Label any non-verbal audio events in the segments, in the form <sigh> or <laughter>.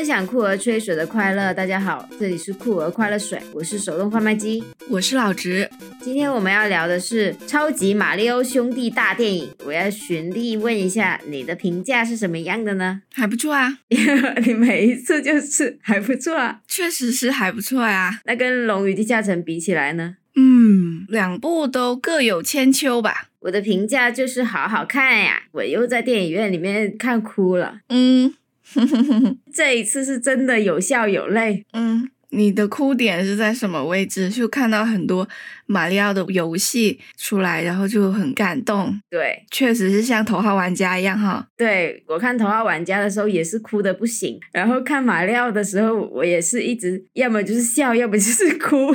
分享酷儿吹水的快乐。大家好，这里是酷儿快乐水，我是手动贩卖机，我是老直。今天我们要聊的是超级马里奥兄弟大电影。我要循例问一下，你的评价是什么样的呢？还不错啊，<laughs> 你每一次就是还不错啊，确实是还不错呀。那跟《龙与地下城》比起来呢？嗯，两部都各有千秋吧。我的评价就是好好看呀，我又在电影院里面看哭了。嗯，<laughs> 这一次是真的有笑有泪。嗯，你的哭点是在什么位置？就看到很多马里奥的游戏出来，然后就很感动。对，确实是像头号玩家一样哈。对我看头号玩家的时候也是哭的不行，然后看马里奥的时候，我也是一直要么就是笑，要么就是哭，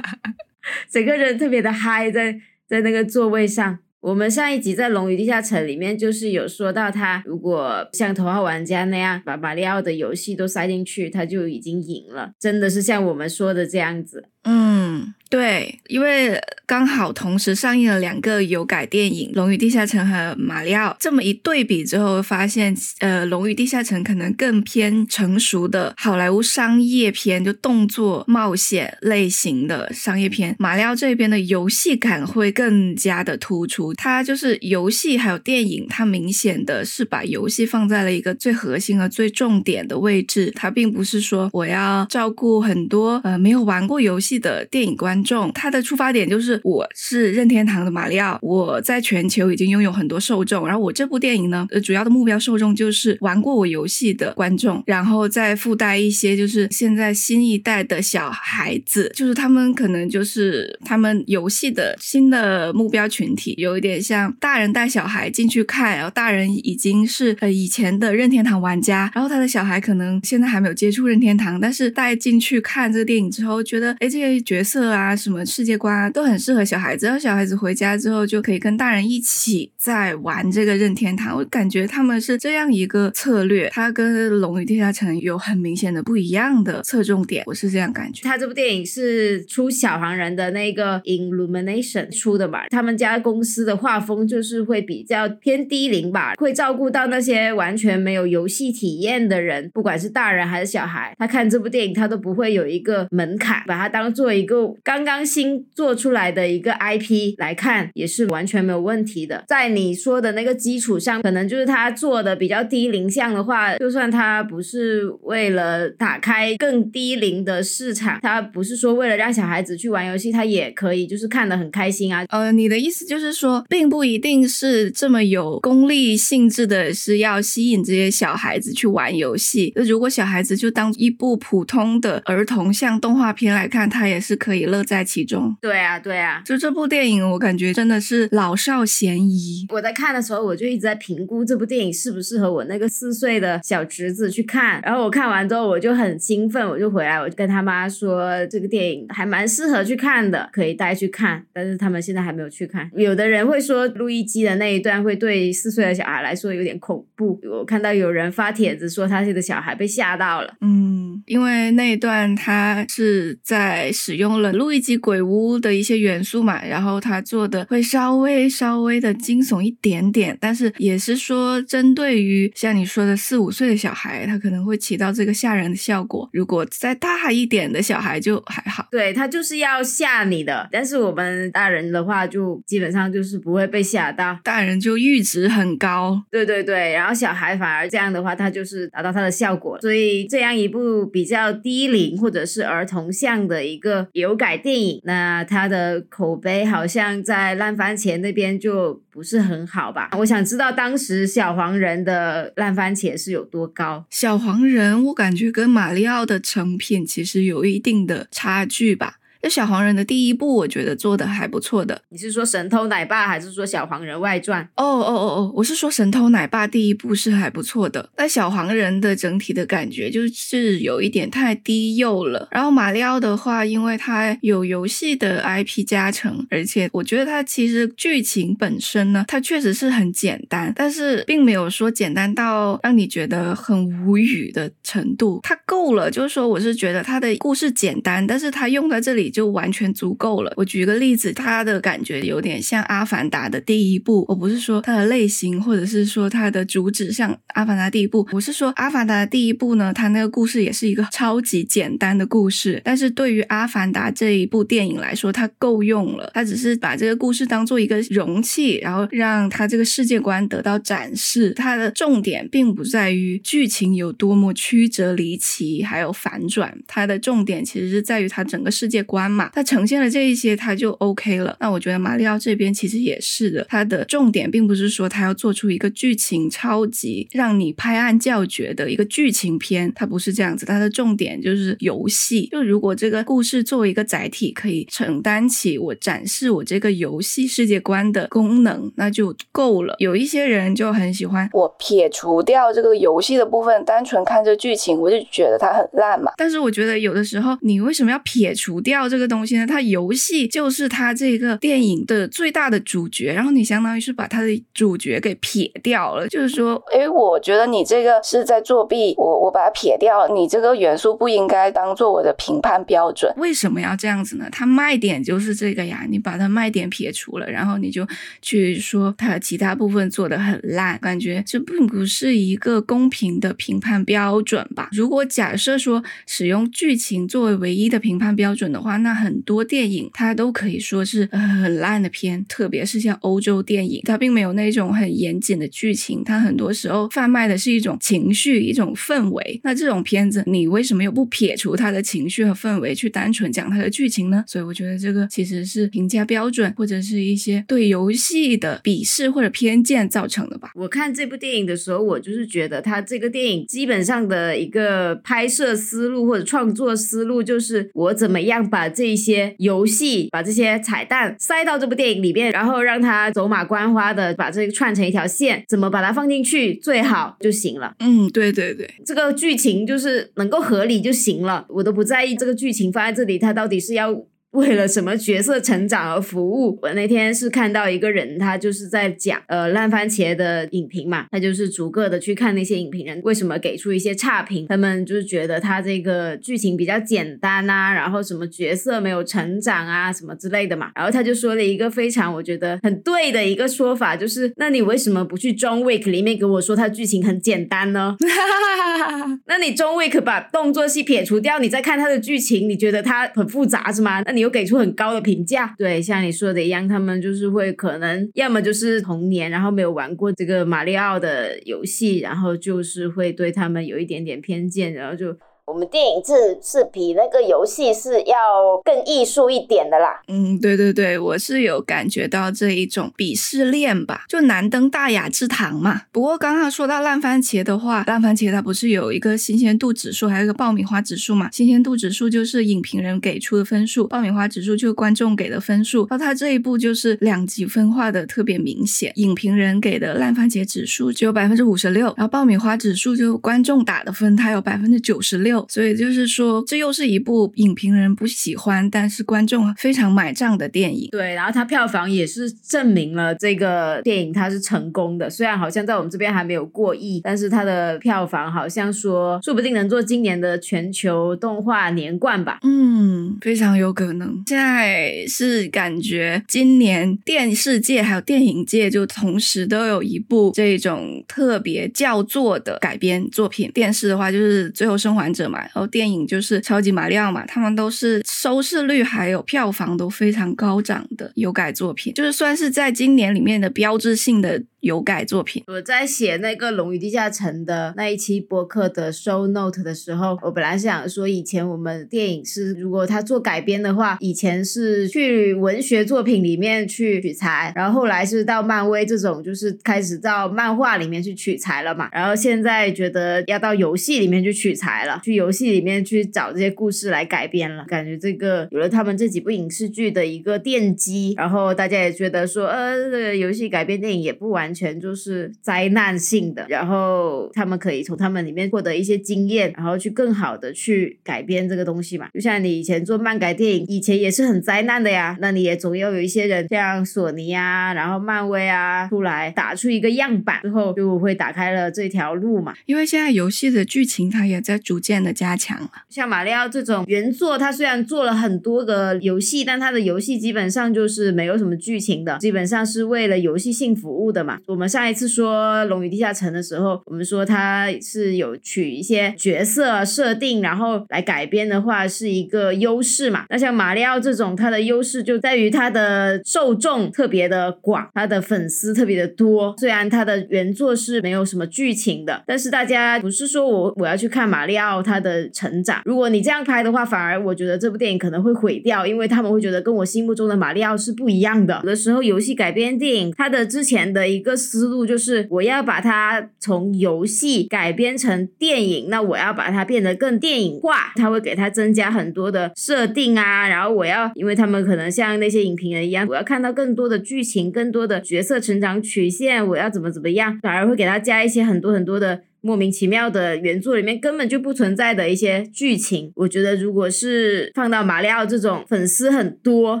<laughs> 整个人特别的嗨在。在那个座位上，我们上一集在《龙与地下城》里面就是有说到，他如果像头号玩家那样把马里奥的游戏都塞进去，他就已经赢了，真的是像我们说的这样子。嗯。对，因为刚好同时上映了两个有改电影《龙与地下城》和《马里奥》，这么一对比之后，发现呃，《龙与地下城》可能更偏成熟的好莱坞商业片，就动作冒险类型的商业片。马里奥这边的游戏感会更加的突出，它就是游戏还有电影，它明显的是把游戏放在了一个最核心和最重点的位置，它并不是说我要照顾很多呃没有玩过游戏的电影观。众他的出发点就是我是任天堂的马里奥，我在全球已经拥有很多受众，然后我这部电影呢，呃，主要的目标受众就是玩过我游戏的观众，然后再附带一些就是现在新一代的小孩子，就是他们可能就是他们游戏的新的目标群体，有一点像大人带小孩进去看，然后大人已经是呃以前的任天堂玩家，然后他的小孩可能现在还没有接触任天堂，但是带进去看这个电影之后，觉得哎这些角色啊。什么世界观，都很适合小孩子。然后小孩子回家之后，就可以跟大人一起在玩这个任天堂。我感觉他们是这样一个策略，它跟《龙与地下城》有很明显的不一样的侧重点。我是这样感觉。他这部电影是出小黄人的那个 Illumination 出的嘛？他们家公司的画风就是会比较偏低龄吧，会照顾到那些完全没有游戏体验的人，不管是大人还是小孩。他看这部电影，他都不会有一个门槛，把它当做一个刚刚。刚新做出来的一个 IP 来看，也是完全没有问题的。在你说的那个基础上，可能就是他做的比较低龄向的话，就算他不是为了打开更低龄的市场，他不是说为了让小孩子去玩游戏，他也可以就是看得很开心啊。呃，你的意思就是说，并不一定是这么有功利性质的，是要吸引这些小孩子去玩游戏。那如果小孩子就当一部普通的儿童像动画片来看，他也是可以乐在。其中，对啊，对啊，就这部电影，我感觉真的是老少咸宜。我在看的时候，我就一直在评估这部电影适不适合我那个四岁的小侄子去看。然后我看完之后，我就很兴奋，我就回来，我就跟他妈说，这个电影还蛮适合去看的，可以带去看。但是他们现在还没有去看。有的人会说，路易基的那一段会对四岁的小孩来说有点恐怖。我看到有人发帖子说，他这个小孩被吓到了。嗯，因为那一段他是在使用了录音机。鬼屋的一些元素嘛，然后他做的会稍微稍微的惊悚一点点，但是也是说针对于像你说的四五岁的小孩，他可能会起到这个吓人的效果。如果再大一点的小孩就还好，对他就是要吓你的，但是我们大人的话就基本上就是不会被吓到，大人就阈值很高。对对对，然后小孩反而这样的话，他就是达到他的效果。所以这样一部比较低龄或者是儿童向的一个有改电影。那它的口碑好像在烂番茄那边就不是很好吧？我想知道当时小黄人的烂番茄是有多高？小黄人我感觉跟马里奥的成品其实有一定的差距吧。这小黄人的第一部，我觉得做的还不错的。你是说神偷奶爸，还是说小黄人外传？哦哦哦哦，我是说神偷奶爸第一部是还不错的。但小黄人的整体的感觉就是有一点太低幼了。然后马里奥的话，因为它有游戏的 IP 加成，而且我觉得它其实剧情本身呢，它确实是很简单，但是并没有说简单到让你觉得很无语的程度。它够了，就是说我是觉得它的故事简单，但是它用在这里。就完全足够了。我举个例子，它的感觉有点像《阿凡达》的第一部。我不是说它的类型，或者是说它的主旨像《阿凡达》第一部，我是说《阿凡达》的第一部呢，它那个故事也是一个超级简单的故事，但是对于《阿凡达》这一部电影来说，它够用了。它只是把这个故事当做一个容器，然后让它这个世界观得到展示。它的重点并不在于剧情有多么曲折离奇，还有反转，它的重点其实是在于它整个世界观嘛。它呈现了这一些，它就 OK 了。那我觉得马里奥这边其实也是的，它的重点并不是说它要做出一个剧情超级让你拍案叫绝的一个剧情片，它不是这样子。它的重点就是游戏。就如果这个故事作为一个载体，可以承担起我展示我这个游戏世界观的功能，那就够了。有一些人就很喜欢我撇除掉这个游戏的部分，单纯看这剧情，我就觉得它很烂嘛。但是我觉得有的时候，你为什么要撇除掉这个东西呢？它游戏就是它这个电影的最大的主角，然后你相当于是把它的主角给撇掉了，就是说，诶，我觉得你这个是在作弊，我我把它撇掉，你这个元素不应该当做我的评判标准。为什么要这样子呢？它卖点就是这个呀，你把它卖点撇除了，然后你就去说它其他部分做的很烂，感觉这并不是一个公平的评判标准吧？如果假设说使用剧情作为唯一的评判标准的话，那很多电影它都可以说是很烂的片，特别是像欧洲电影，它并没有那种很严谨的剧情，它很多时候贩卖的是一种情绪、一种氛围。那这种片子，你为什么又不撇除它的情绪和氛围，去单纯讲它的剧情呢？所以我觉得这个其实是评价标准或者是一些对游戏的鄙视或者偏见造成的吧。我看这部电影的时候，我就是觉得它这个电影基本上的一个拍摄思路或者创作思路，就是我怎么样把这一些游戏、把这些彩蛋塞到这部电影里面，然后让它走马观花的把这个串成一条线，怎么把它放进去最好就行了。嗯，对对对，这个剧情就是能够合理就行了，我都不在意这个剧情放在这里，它到底是要。为了什么角色成长而服务？我那天是看到一个人，他就是在讲呃烂番茄的影评嘛，他就是逐个的去看那些影评人为什么给出一些差评，他们就是觉得他这个剧情比较简单啊，然后什么角色没有成长啊，什么之类的嘛。然后他就说了一个非常我觉得很对的一个说法，就是那你为什么不去 John Wick 里面给我说他剧情很简单呢？<laughs> 那你 John Wick 把动作戏撇除掉，你再看他的剧情，你觉得他很复杂是吗？那你。有给出很高的评价，对，像你说的一样，他们就是会可能要么就是童年，然后没有玩过这个马里奥的游戏，然后就是会对他们有一点点偏见，然后就。我们电影是是比那个游戏是要更艺术一点的啦。嗯，对对对，我是有感觉到这一种鄙视链吧，就难登大雅之堂嘛。不过刚刚说到烂番茄的话，烂番茄它不是有一个新鲜度指数，还有一个爆米花指数嘛？新鲜度指数就是影评人给出的分数，爆米花指数就是观众给的分数。那它这一步就是两极分化的特别明显，影评人给的烂番茄指数只有百分之五十六，然后爆米花指数就观众打的分，它有百分之九十六。所以就是说，这又是一部影评人不喜欢，但是观众非常买账的电影。对，然后它票房也是证明了这个电影它是成功的。虽然好像在我们这边还没有过亿，但是它的票房好像说，说不定能做今年的全球动画年冠吧。嗯，非常有可能。现在是感觉今年电视界还有电影界就同时都有一部这种特别叫座的改编作品。电视的话就是《最后生还者》。嘛，然后电影就是超级马里奥嘛，他们都是收视率还有票房都非常高涨的有改作品，就是算是在今年里面的标志性的。有改作品，我在写那个《龙与地下城》的那一期播客的 show note 的时候，我本来是想说，以前我们电影是如果他做改编的话，以前是去文学作品里面去取材，然后后来是到漫威这种，就是开始到漫画里面去取材了嘛，然后现在觉得要到游戏里面去取材了，去游戏里面去找这些故事来改编了，感觉这个有了他们这几部影视剧的一个奠基，然后大家也觉得说，呃，这个游戏改编电影也不完。完全就是灾难性的，然后他们可以从他们里面获得一些经验，然后去更好的去改编这个东西嘛。就像你以前做漫改电影，以前也是很灾难的呀，那你也总要有一些人像索尼啊，然后漫威啊出来打出一个样板之后，就会打开了这条路嘛。因为现在游戏的剧情它也在逐渐的加强了。像马里奥这种原作，它虽然做了很多个游戏，但它的游戏基本上就是没有什么剧情的，基本上是为了游戏性服务的嘛。我们上一次说《龙与地下城》的时候，我们说它是有取一些角色设定，然后来改编的话是一个优势嘛。那像马里奥这种，它的优势就在于它的受众特别的广，它的粉丝特别的多。虽然它的原作是没有什么剧情的，但是大家不是说我我要去看马里奥他的成长。如果你这样拍的话，反而我觉得这部电影可能会毁掉，因为他们会觉得跟我心目中的马里奥是不一样的。有的时候游戏改编电影，它的之前的一个思路就是我要把它从游戏改编成电影，那我要把它变得更电影化，它会给它增加很多的设定啊，然后我要，因为他们可能像那些影评人一样，我要看到更多的剧情，更多的角色成长曲线，我要怎么怎么样，反而会给它加一些很多很多的。莫名其妙的原作里面根本就不存在的一些剧情，我觉得如果是放到马里奥这种粉丝很多，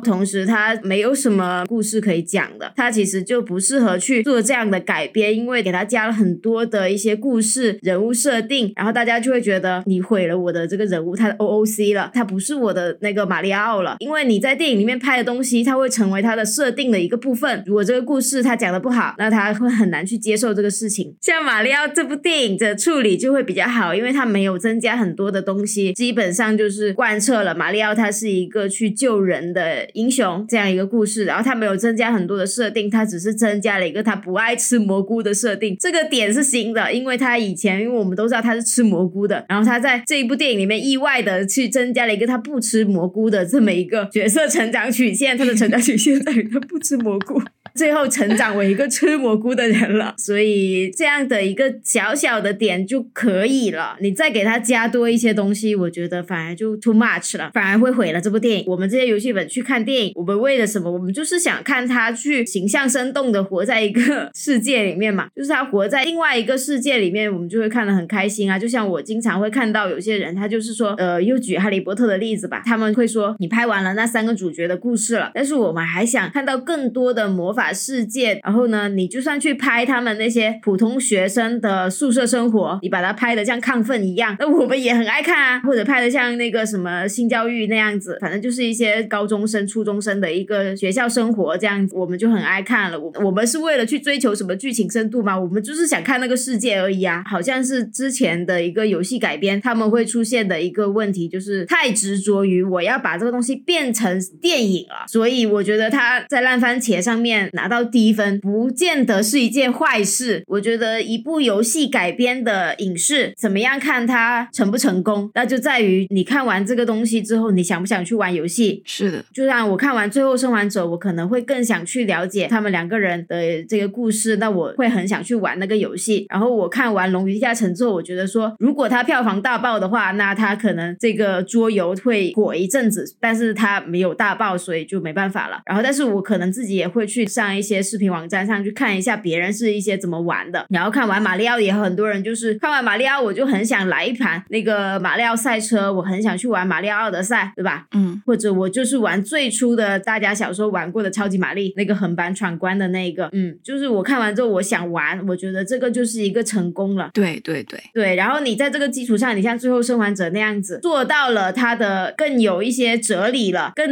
同时他没有什么故事可以讲的，他其实就不适合去做这样的改编，因为给他加了很多的一些故事、人物设定，然后大家就会觉得你毁了我的这个人物，他的 OOC 了，他不是我的那个马里奥了，因为你在电影里面拍的东西，它会成为他的设定的一个部分。如果这个故事他讲的不好，那他会很难去接受这个事情。像马里奥这部电影。的处理就会比较好，因为它没有增加很多的东西，基本上就是贯彻了马里奥他是一个去救人的英雄这样一个故事，然后他没有增加很多的设定，他只是增加了一个他不爱吃蘑菇的设定，这个点是新的，因为他以前因为我们都知道他是吃蘑菇的，然后他在这一部电影里面意外的去增加了一个他不吃蘑菇的这么一个角色成长曲线，他的成长曲线在于他不吃蘑菇。最后成长为一个吃蘑菇的人了，所以这样的一个小小的点就可以了。你再给他加多一些东西，我觉得反而就 too much 了，反而会毁了这部电影。我们这些游戏粉去看电影，我们为了什么？我们就是想看他去形象生动的活在一个 <laughs> 世界里面嘛，就是他活在另外一个世界里面，我们就会看得很开心啊。就像我经常会看到有些人，他就是说，呃，又举哈利波特的例子吧，他们会说，你拍完了那三个主角的故事了，但是我们还想看到更多的魔法。法世界，然后呢，你就算去拍他们那些普通学生的宿舍生活，你把它拍的像亢奋一样，那我们也很爱看啊。或者拍的像那个什么性教育那样子，反正就是一些高中生、初中生的一个学校生活这样子，我们就很爱看了。我我们是为了去追求什么剧情深度吗？我们就是想看那个世界而已啊。好像是之前的一个游戏改编，他们会出现的一个问题，就是太执着于我要把这个东西变成电影了，所以我觉得他在烂番茄上面。拿到低分不见得是一件坏事。我觉得一部游戏改编的影视，怎么样看它成不成功，那就在于你看完这个东西之后，你想不想去玩游戏？是的，就像我看完《最后生还者》，我可能会更想去了解他们两个人的这个故事，那我会很想去玩那个游戏。然后我看完《龙与地下城》之后，我觉得说，如果它票房大爆的话，那它可能这个桌游会火一阵子，但是它没有大爆，所以就没办法了。然后，但是我可能自己也会去。上一些视频网站上去看一下别人是一些怎么玩的，然后看完马里奥也很多人就是看完马里奥我就很想来一盘那个马里奥赛车，我很想去玩马里奥奥德赛，对吧？嗯，或者我就是玩最初的大家小时候玩过的超级玛丽那个横版闯关的那个，嗯，就是我看完之后我想玩，我觉得这个就是一个成功了。对对对对，然后你在这个基础上，你像最后生还者那样子做到了它的更有一些哲理了，更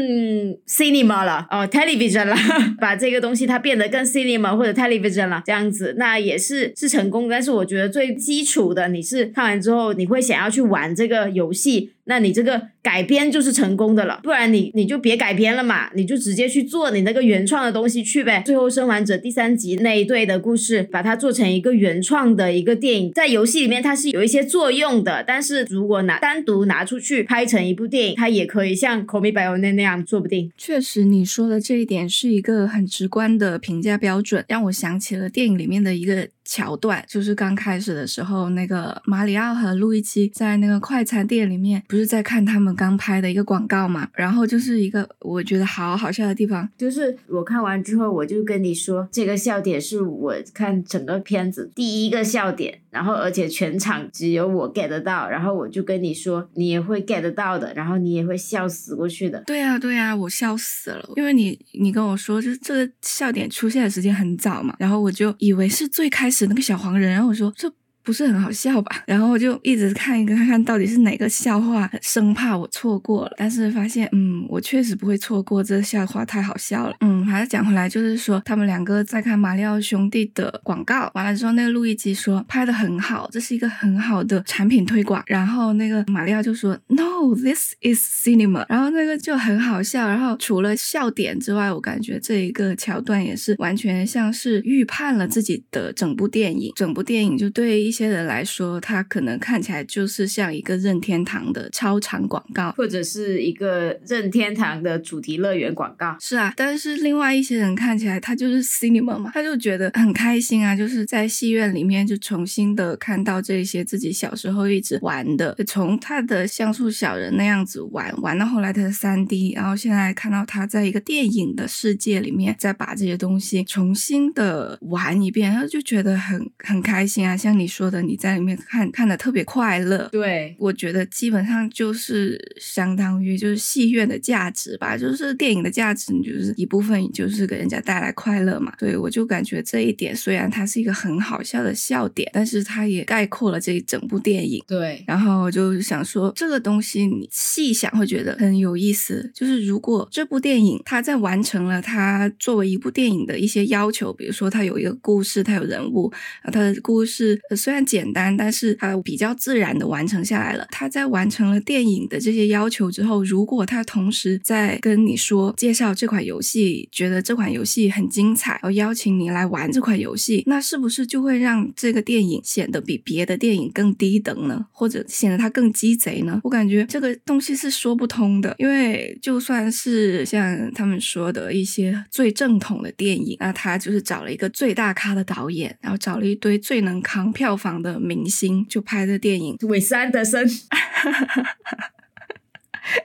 cinema 了哦，television 了，<laughs> 把这个东西。它变得更 cinema 或者 television 了，这样子那也是是成功。但是我觉得最基础的，你是看完之后你会想要去玩这个游戏。那你这个改编就是成功的了，不然你你就别改编了嘛，你就直接去做你那个原创的东西去呗。最后生还者第三集那一对的故事，把它做成一个原创的一个电影，在游戏里面它是有一些作用的，但是如果拿单独拿出去拍成一部电影，它也可以像 Call Me by Your Name 那样，说不定。确实，你说的这一点是一个很直观的评价标准，让我想起了电影里面的一个。桥段，就是刚开始的时候，那个马里奥和路易基在那个快餐店里面，不是在看他们刚拍的一个广告嘛？然后就是一个我觉得好好笑的地方，就是我看完之后，我就跟你说，这个笑点是我看整个片子第一个笑点。然后，而且全场只有我 get 得到，然后我就跟你说，你也会 get 得到的，然后你也会笑死过去的。对呀，对呀，我笑死了，因为你你跟我说，就是这个笑点出现的时间很早嘛，然后我就以为是最开始那个小黄人，然后我说这。不是很好笑吧？<laughs> 然后我就一直看一个看看到底是哪个笑话，生怕我错过了。但是发现，嗯，我确实不会错过这笑话，太好笑了。嗯，还是讲回来，就是说他们两个在看马里奥兄弟的广告，完了之后，那个录音机说拍的很好，这是一个很好的产品推广。然后那个马里奥就说，No，this is cinema。然后那个就很好笑。然后除了笑点之外，我感觉这一个桥段也是完全像是预判了自己的整部电影。整部电影就对一些。人来说，它可能看起来就是像一个任天堂的超长广告，或者是一个任天堂的主题乐园广告。是啊，但是另外一些人看起来，他就是 cinema 嘛，他就觉得很开心啊，就是在戏院里面就重新的看到这些自己小时候一直玩的，从他的像素小人那样子玩，玩到后来他的三 D，然后现在看到他在一个电影的世界里面，再把这些东西重新的玩一遍，然后就觉得很很开心啊，像你说。的你在里面看看的特别快乐，对我觉得基本上就是相当于就是戏院的价值吧，就是电影的价值，你就是一部分就是给人家带来快乐嘛。对我就感觉这一点虽然它是一个很好笑的笑点，但是它也概括了这一整部电影。对，然后我就想说这个东西你细想会觉得很有意思，就是如果这部电影它在完成了它作为一部电影的一些要求，比如说它有一个故事，它有人物，啊，它的故事虽然。简单，但是它比较自然的完成下来了。他在完成了电影的这些要求之后，如果他同时在跟你说介绍这款游戏，觉得这款游戏很精彩，要邀请你来玩这款游戏，那是不是就会让这个电影显得比别的电影更低等呢？或者显得它更鸡贼呢？我感觉这个东西是说不通的，因为就算是像他们说的一些最正统的电影，那他就是找了一个最大咖的导演，然后找了一堆最能扛票房。的明星就拍的电影，韦斯安德森。<laughs>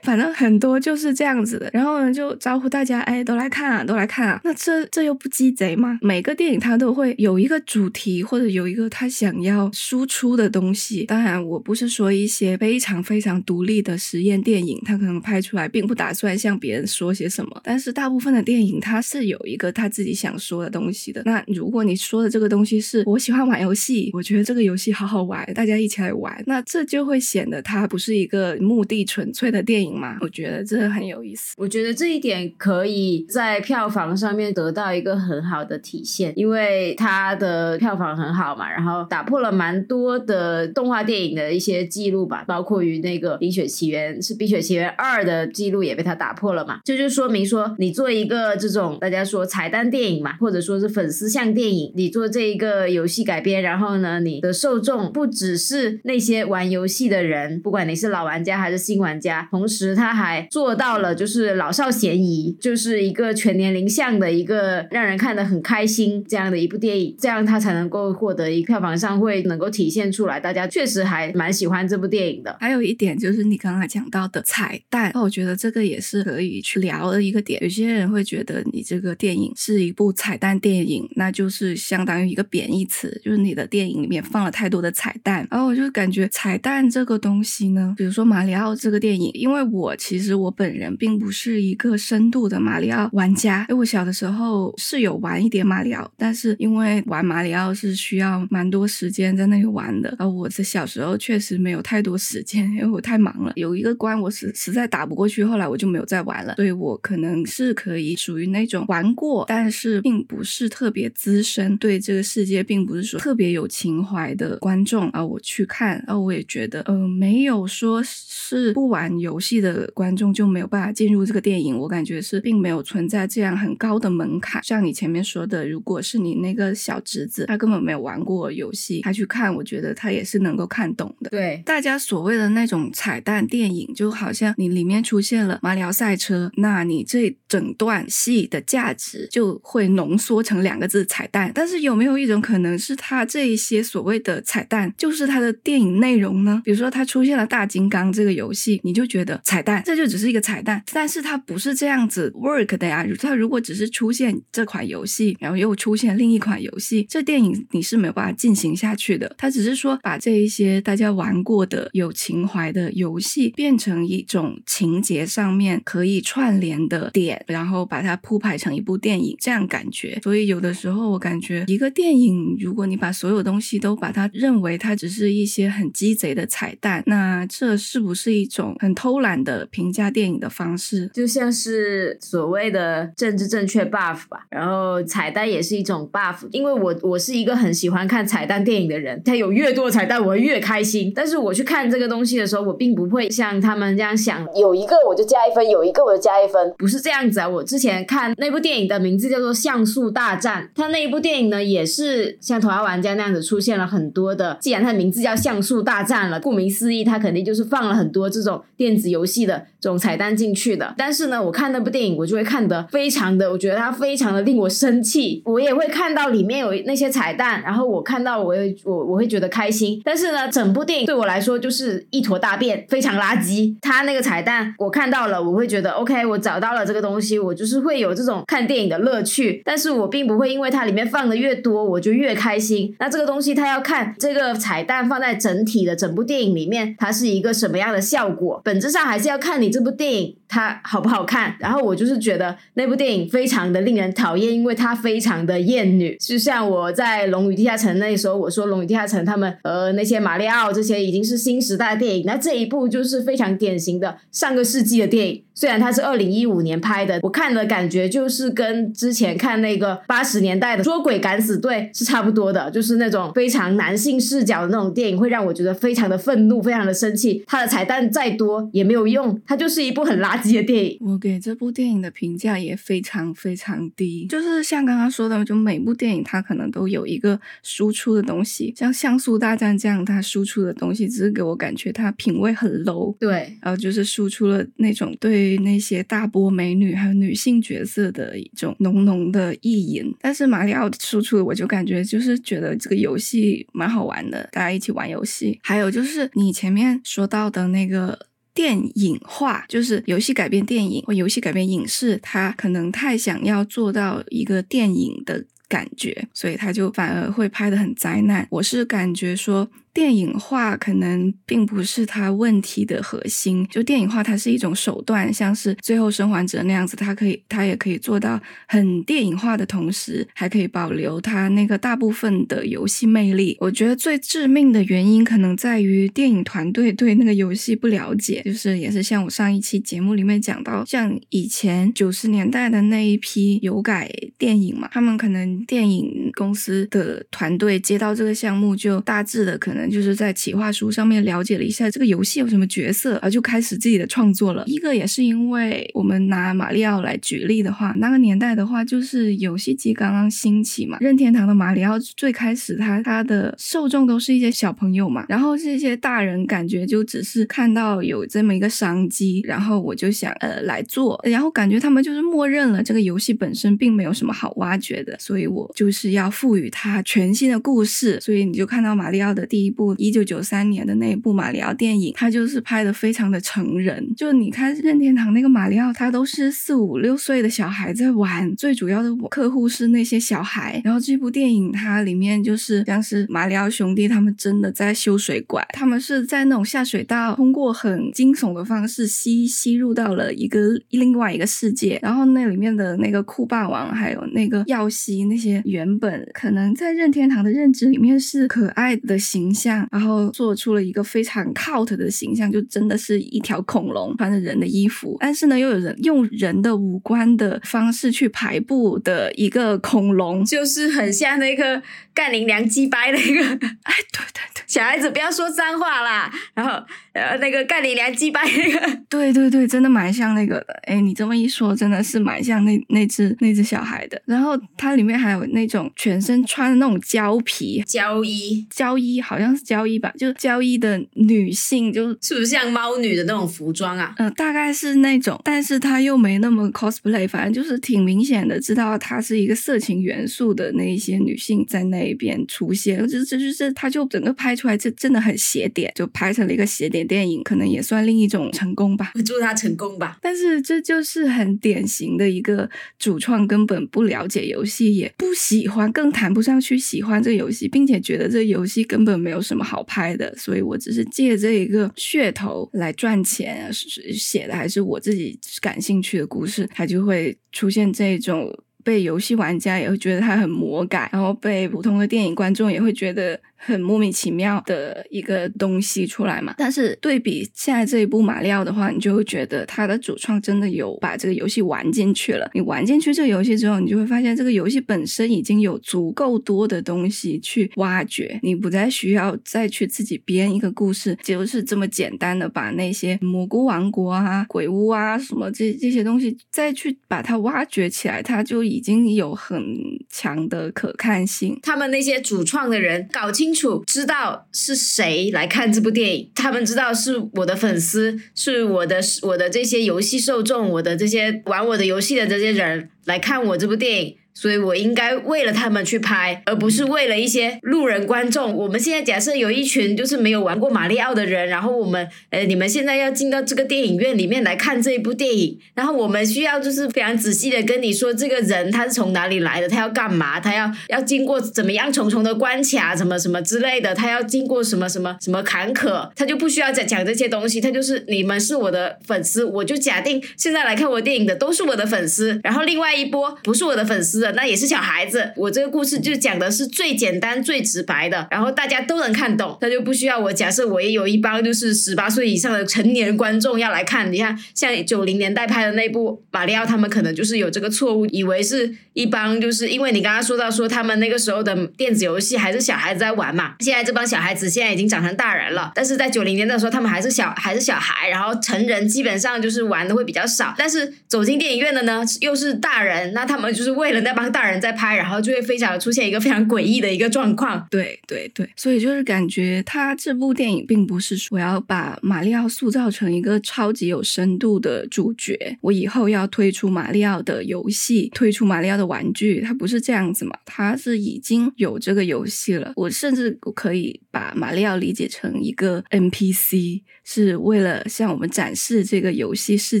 反正很多就是这样子的，然后呢就招呼大家，哎，都来看啊，都来看啊。那这这又不鸡贼吗？每个电影它都会有一个主题，或者有一个他想要输出的东西。当然，我不是说一些非常非常独立的实验电影，他可能拍出来并不打算向别人说些什么。但是大部分的电影，它是有一个他自己想说的东西的。那如果你说的这个东西是我喜欢玩游戏，我觉得这个游戏好好玩，大家一起来玩，那这就会显得它不是一个目的纯粹的电。电影嘛，我觉得这很有意思。我觉得这一点可以在票房上面得到一个很好的体现，因为它的票房很好嘛，然后打破了蛮多的动画电影的一些记录吧，包括于那个《冰雪奇缘》是《冰雪奇缘二》的记录也被它打破了嘛。这就说明说，你做一个这种大家说彩蛋电影嘛，或者说是粉丝向电影，你做这一个游戏改编，然后呢，你的受众不只是那些玩游戏的人，不管你是老玩家还是新玩家，同同时，他还做到了就是老少咸宜，就是一个全年龄向的一个让人看得很开心这样的一部电影，这样他才能够获得一票房上会能够体现出来，大家确实还蛮喜欢这部电影的。还有一点就是你刚才讲到的彩蛋，那我觉得这个也是可以去聊的一个点。有些人会觉得你这个电影是一部彩蛋电影，那就是相当于一个贬义词，就是你的电影里面放了太多的彩蛋。然后我就感觉彩蛋这个东西呢，比如说马里奥这个电影，因为因为我其实我本人并不是一个深度的马里奥玩家，因为我小的时候是有玩一点马里奥，但是因为玩马里奥是需要蛮多时间在那里玩的，而我这小时候确实没有太多时间，因为我太忙了。有一个关我实实在打不过去，后来我就没有再玩了。所以我可能是可以属于那种玩过，但是并不是特别资深，对这个世界并不是说特别有情怀的观众啊。我去看，然后我也觉得，嗯，没有说是不玩游。游戏的观众就没有办法进入这个电影。我感觉是并没有存在这样很高的门槛。像你前面说的，如果是你那个小侄子，他根本没有玩过游戏，他去看，我觉得他也是能够看懂的。对，大家所谓的那种彩蛋电影，就好像你里面出现了马里奥赛车，那你这整段戏的价值就会浓缩成两个字彩蛋。但是有没有一种可能是，他这一些所谓的彩蛋就是他的电影内容呢？比如说他出现了大金刚这个游戏，你就觉得的彩蛋，这就只是一个彩蛋，但是它不是这样子 work 的呀。它如果只是出现这款游戏，然后又出现另一款游戏，这电影你是没有办法进行下去的。它只是说把这一些大家玩过的有情怀的游戏变成一种情节上面可以串联的点，然后把它铺排成一部电影，这样感觉。所以有的时候我感觉一个电影，如果你把所有东西都把它认为它只是一些很鸡贼的彩蛋，那这是不是一种很偷偷懒的评价电影的方式？就像是所谓的政治正确 buff 吧。然后彩蛋也是一种 buff，因为我我是一个很喜欢看彩蛋电影的人，它有越多彩蛋我会越开心。但是我去看这个东西的时候，我并不会像他们这样想，有一个我就加一分，有一个我就加一分，不是这样子啊。我之前看那部电影的名字叫做《像素大战》，它那一部电影呢也是像《头号玩家》那样子出现了很多的，既然它的名字叫《像素大战》了，顾名思义，它肯定就是放了很多这种电子游戏的这种彩蛋进去的。但是呢，我看那部电影，我就会看得非常的，我觉得它非常的令我生气。我也会看到里面有那些彩蛋，然后我看到我会我我会觉得开心。但是呢，整部电影对我来说就是一坨大便，非常垃圾。它那个彩蛋我看到了，我会觉得 OK，我找到了这个东西，我就是会有这种看电影的乐趣。但是我并不会因为它里面放的越多，我就越开心。那这个东西它要看这个彩蛋放在整体的整部电影里面，它是一个什么样的效果？本质上还是要看你这部电影它好不好看。然后我就是觉得那部电影非常的令人讨厌，因为它非常的厌女。就像我在《龙与地下城》那时候，我说《龙与地下城》他们呃那些马里奥这些已经是新时代的电影，那这一部就是非常典型的上个世纪的电影。虽然它是二零一五年拍的，我看的感觉就是跟之前看那个八十年代的《捉鬼敢死队》是差不多的，就是那种非常男性视角的那种电影，会让我觉得非常的愤怒，非常的生气。它的彩蛋再多也没有用，它就是一部很垃圾的电影。我给这部电影的评价也非常非常低，就是像刚刚说的，就每部电影它可能都有一个输出的东西，像《像素大战》这样，它输出的东西只是给我感觉它品味很 low，对，然后就是输出了那种对那些大波美女还有女性角色的一种浓浓的意淫。但是马里奥输出的，我就感觉就是觉得这个游戏蛮好玩的，大家一起玩游戏。还有就是你前面说到的那个。电影化就是游戏改编电影或游戏改编影视，他可能太想要做到一个电影的感觉，所以他就反而会拍的很灾难。我是感觉说。电影化可能并不是它问题的核心，就电影化它是一种手段，像是《最后生还者》那样子，它可以，它也可以做到很电影化的同时，还可以保留它那个大部分的游戏魅力。我觉得最致命的原因可能在于电影团队对那个游戏不了解，就是也是像我上一期节目里面讲到，像以前九十年代的那一批有改电影嘛，他们可能电影公司的团队接到这个项目，就大致的可能。就是在企划书上面了解了一下这个游戏有什么角色，啊就开始自己的创作了。一个也是因为我们拿马里奥来举例的话，那个年代的话，就是游戏机刚刚兴起嘛。任天堂的马里奥最开始，他他的受众都是一些小朋友嘛，然后这些大人感觉就只是看到有这么一个商机，然后我就想呃来做，然后感觉他们就是默认了这个游戏本身并没有什么好挖掘的，所以我就是要赋予它全新的故事。所以你就看到马里奥的第一。部一九九三年的那一部马里奥电影，它就是拍的非常的成人。就你看任天堂那个马里奥，他都是四五六岁的小孩在玩，最主要的客户是那些小孩。然后这部电影它里面就是像是马里奥兄弟他们真的在修水管，他们是在那种下水道，通过很惊悚的方式吸吸入到了一个另外一个世界。然后那里面的那个酷霸王还有那个耀西那些原本可能在任天堂的认知里面是可爱的形象。然后做出了一个非常 cult 的形象，就真的是一条恐龙穿着人的衣服，但是呢，又有人用人的五官的方式去排布的一个恐龙，就是很像那个干林良鸡掰的一个，<laughs> 哎，对对对，小孩子不要说脏话啦，然后呃那个干你娘鸡巴那个，<laughs> 对对对，真的蛮像那个的。哎，你这么一说，真的是蛮像那那只那只小孩的。然后它里面还有那种全身穿的那种胶皮胶衣，胶衣，好像是胶衣吧，就交易的女性，就是不是像猫女的那种服装啊？呃，大概是那种，但是她又没那么 cosplay，反正就是挺明显的，知道她是一个色情元素的那一些女性在那边出现，就这就是她就整个拍出来，这真的很邪点，就拍成了一个邪点电影，可能也算另一种成功吧。祝她成功吧。但是这就是很典型的一个主创根本不了解游戏，也不喜欢，更谈不上去喜欢这游戏，并且觉得这游戏根本没有有什么好拍的，所以我只是借这一个噱头来赚钱，写的还是我自己感兴趣的故事，它就会出现这种被游戏玩家也会觉得它很魔改，然后被普通的电影观众也会觉得。很莫名其妙的一个东西出来嘛，但是对比现在这一部马里奥的话，你就会觉得它的主创真的有把这个游戏玩进去了。你玩进去这个游戏之后，你就会发现这个游戏本身已经有足够多的东西去挖掘，你不再需要再去自己编一个故事，就是这么简单的把那些蘑菇王国啊、鬼屋啊什么这这些东西再去把它挖掘起来，它就已经有很强的可看性。他们那些主创的人搞清。楚知道是谁来看这部电影，他们知道是我的粉丝，是我的我的这些游戏受众，我的这些玩我的游戏的这些人来看我这部电影。所以我应该为了他们去拍，而不是为了一些路人观众。我们现在假设有一群就是没有玩过马里奥的人，然后我们，呃，你们现在要进到这个电影院里面来看这一部电影，然后我们需要就是非常仔细的跟你说这个人他是从哪里来的，他要干嘛，他要要经过怎么样重重的关卡，什么什么之类的，他要经过什么什么什么坎坷，他就不需要讲讲这些东西，他就是你们是我的粉丝，我就假定现在来看我电影的都是我的粉丝，然后另外一波不是我的粉丝。那也是小孩子，我这个故事就讲的是最简单、最直白的，然后大家都能看懂，那就不需要我假设我也有一帮就是十八岁以上的成年观众要来看。你看，像九零年代拍的那部《马里奥》，他们可能就是有这个错误，以为是一帮就是因为你刚刚说到说他们那个时候的电子游戏还是小孩子在玩嘛，现在这帮小孩子现在已经长成大人了，但是在九零年代的时候他们还是小还是小孩，然后成人基本上就是玩的会比较少，但是走进电影院的呢又是大人，那他们就是为了那帮。大人在拍，然后就会非常出现一个非常诡异的一个状况。对对对，所以就是感觉他这部电影并不是说我要把马里奥塑造成一个超级有深度的主角，我以后要推出马里奥的游戏，推出马里奥的玩具，它不是这样子嘛？它是已经有这个游戏了。我甚至可以把马里奥理解成一个 NPC，是为了向我们展示这个游戏世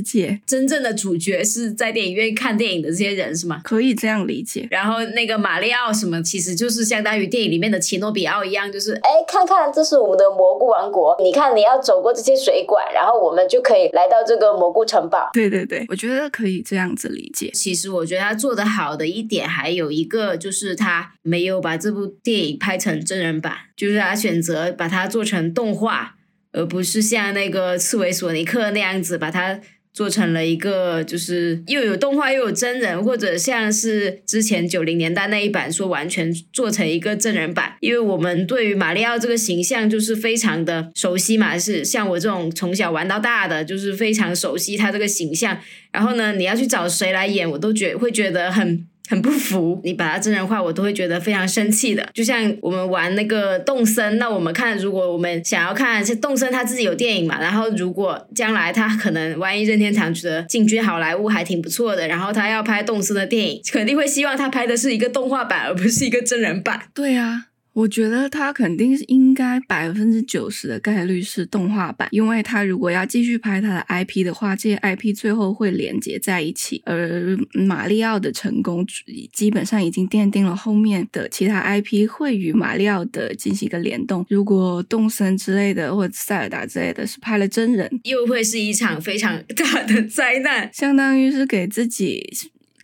界。真正的主角是在电影院看电影的这些人是吗？可以这样理。解，然后那个马里奥什么，其实就是相当于电影里面的奇诺比奥一样，就是哎，看看这是我们的蘑菇王国，你看你要走过这些水管，然后我们就可以来到这个蘑菇城堡。对对对，我觉得可以这样子理解。其实我觉得他做的好的一点，还有一个就是他没有把这部电影拍成真人版，就是他选择把它做成动画，而不是像那个刺猬索尼克那样子把它。做成了一个，就是又有动画又有真人，或者像是之前九零年代那一版，说完全做成一个真人版。因为我们对于马里奥这个形象就是非常的熟悉嘛，是像我这种从小玩到大的，就是非常熟悉他这个形象。然后呢，你要去找谁来演，我都觉会觉得很。很不服，你把它真人化，我都会觉得非常生气的。就像我们玩那个动森，那我们看，如果我们想要看，是动森他自己有电影嘛，然后如果将来他可能万一任天堂觉得进军好莱坞还挺不错的，然后他要拍动森的电影，肯定会希望他拍的是一个动画版，而不是一个真人版。对啊。我觉得他肯定是应该百分之九十的概率是动画版，因为他如果要继续拍他的 IP 的话，这些 IP 最后会连接在一起。而马里奥的成功基本上已经奠定了后面的其他 IP 会与马里奥的进行一个联动。如果动森之类的或者塞尔达之类的是拍了真人，又会是一场非常大的灾难，相当于是给自己。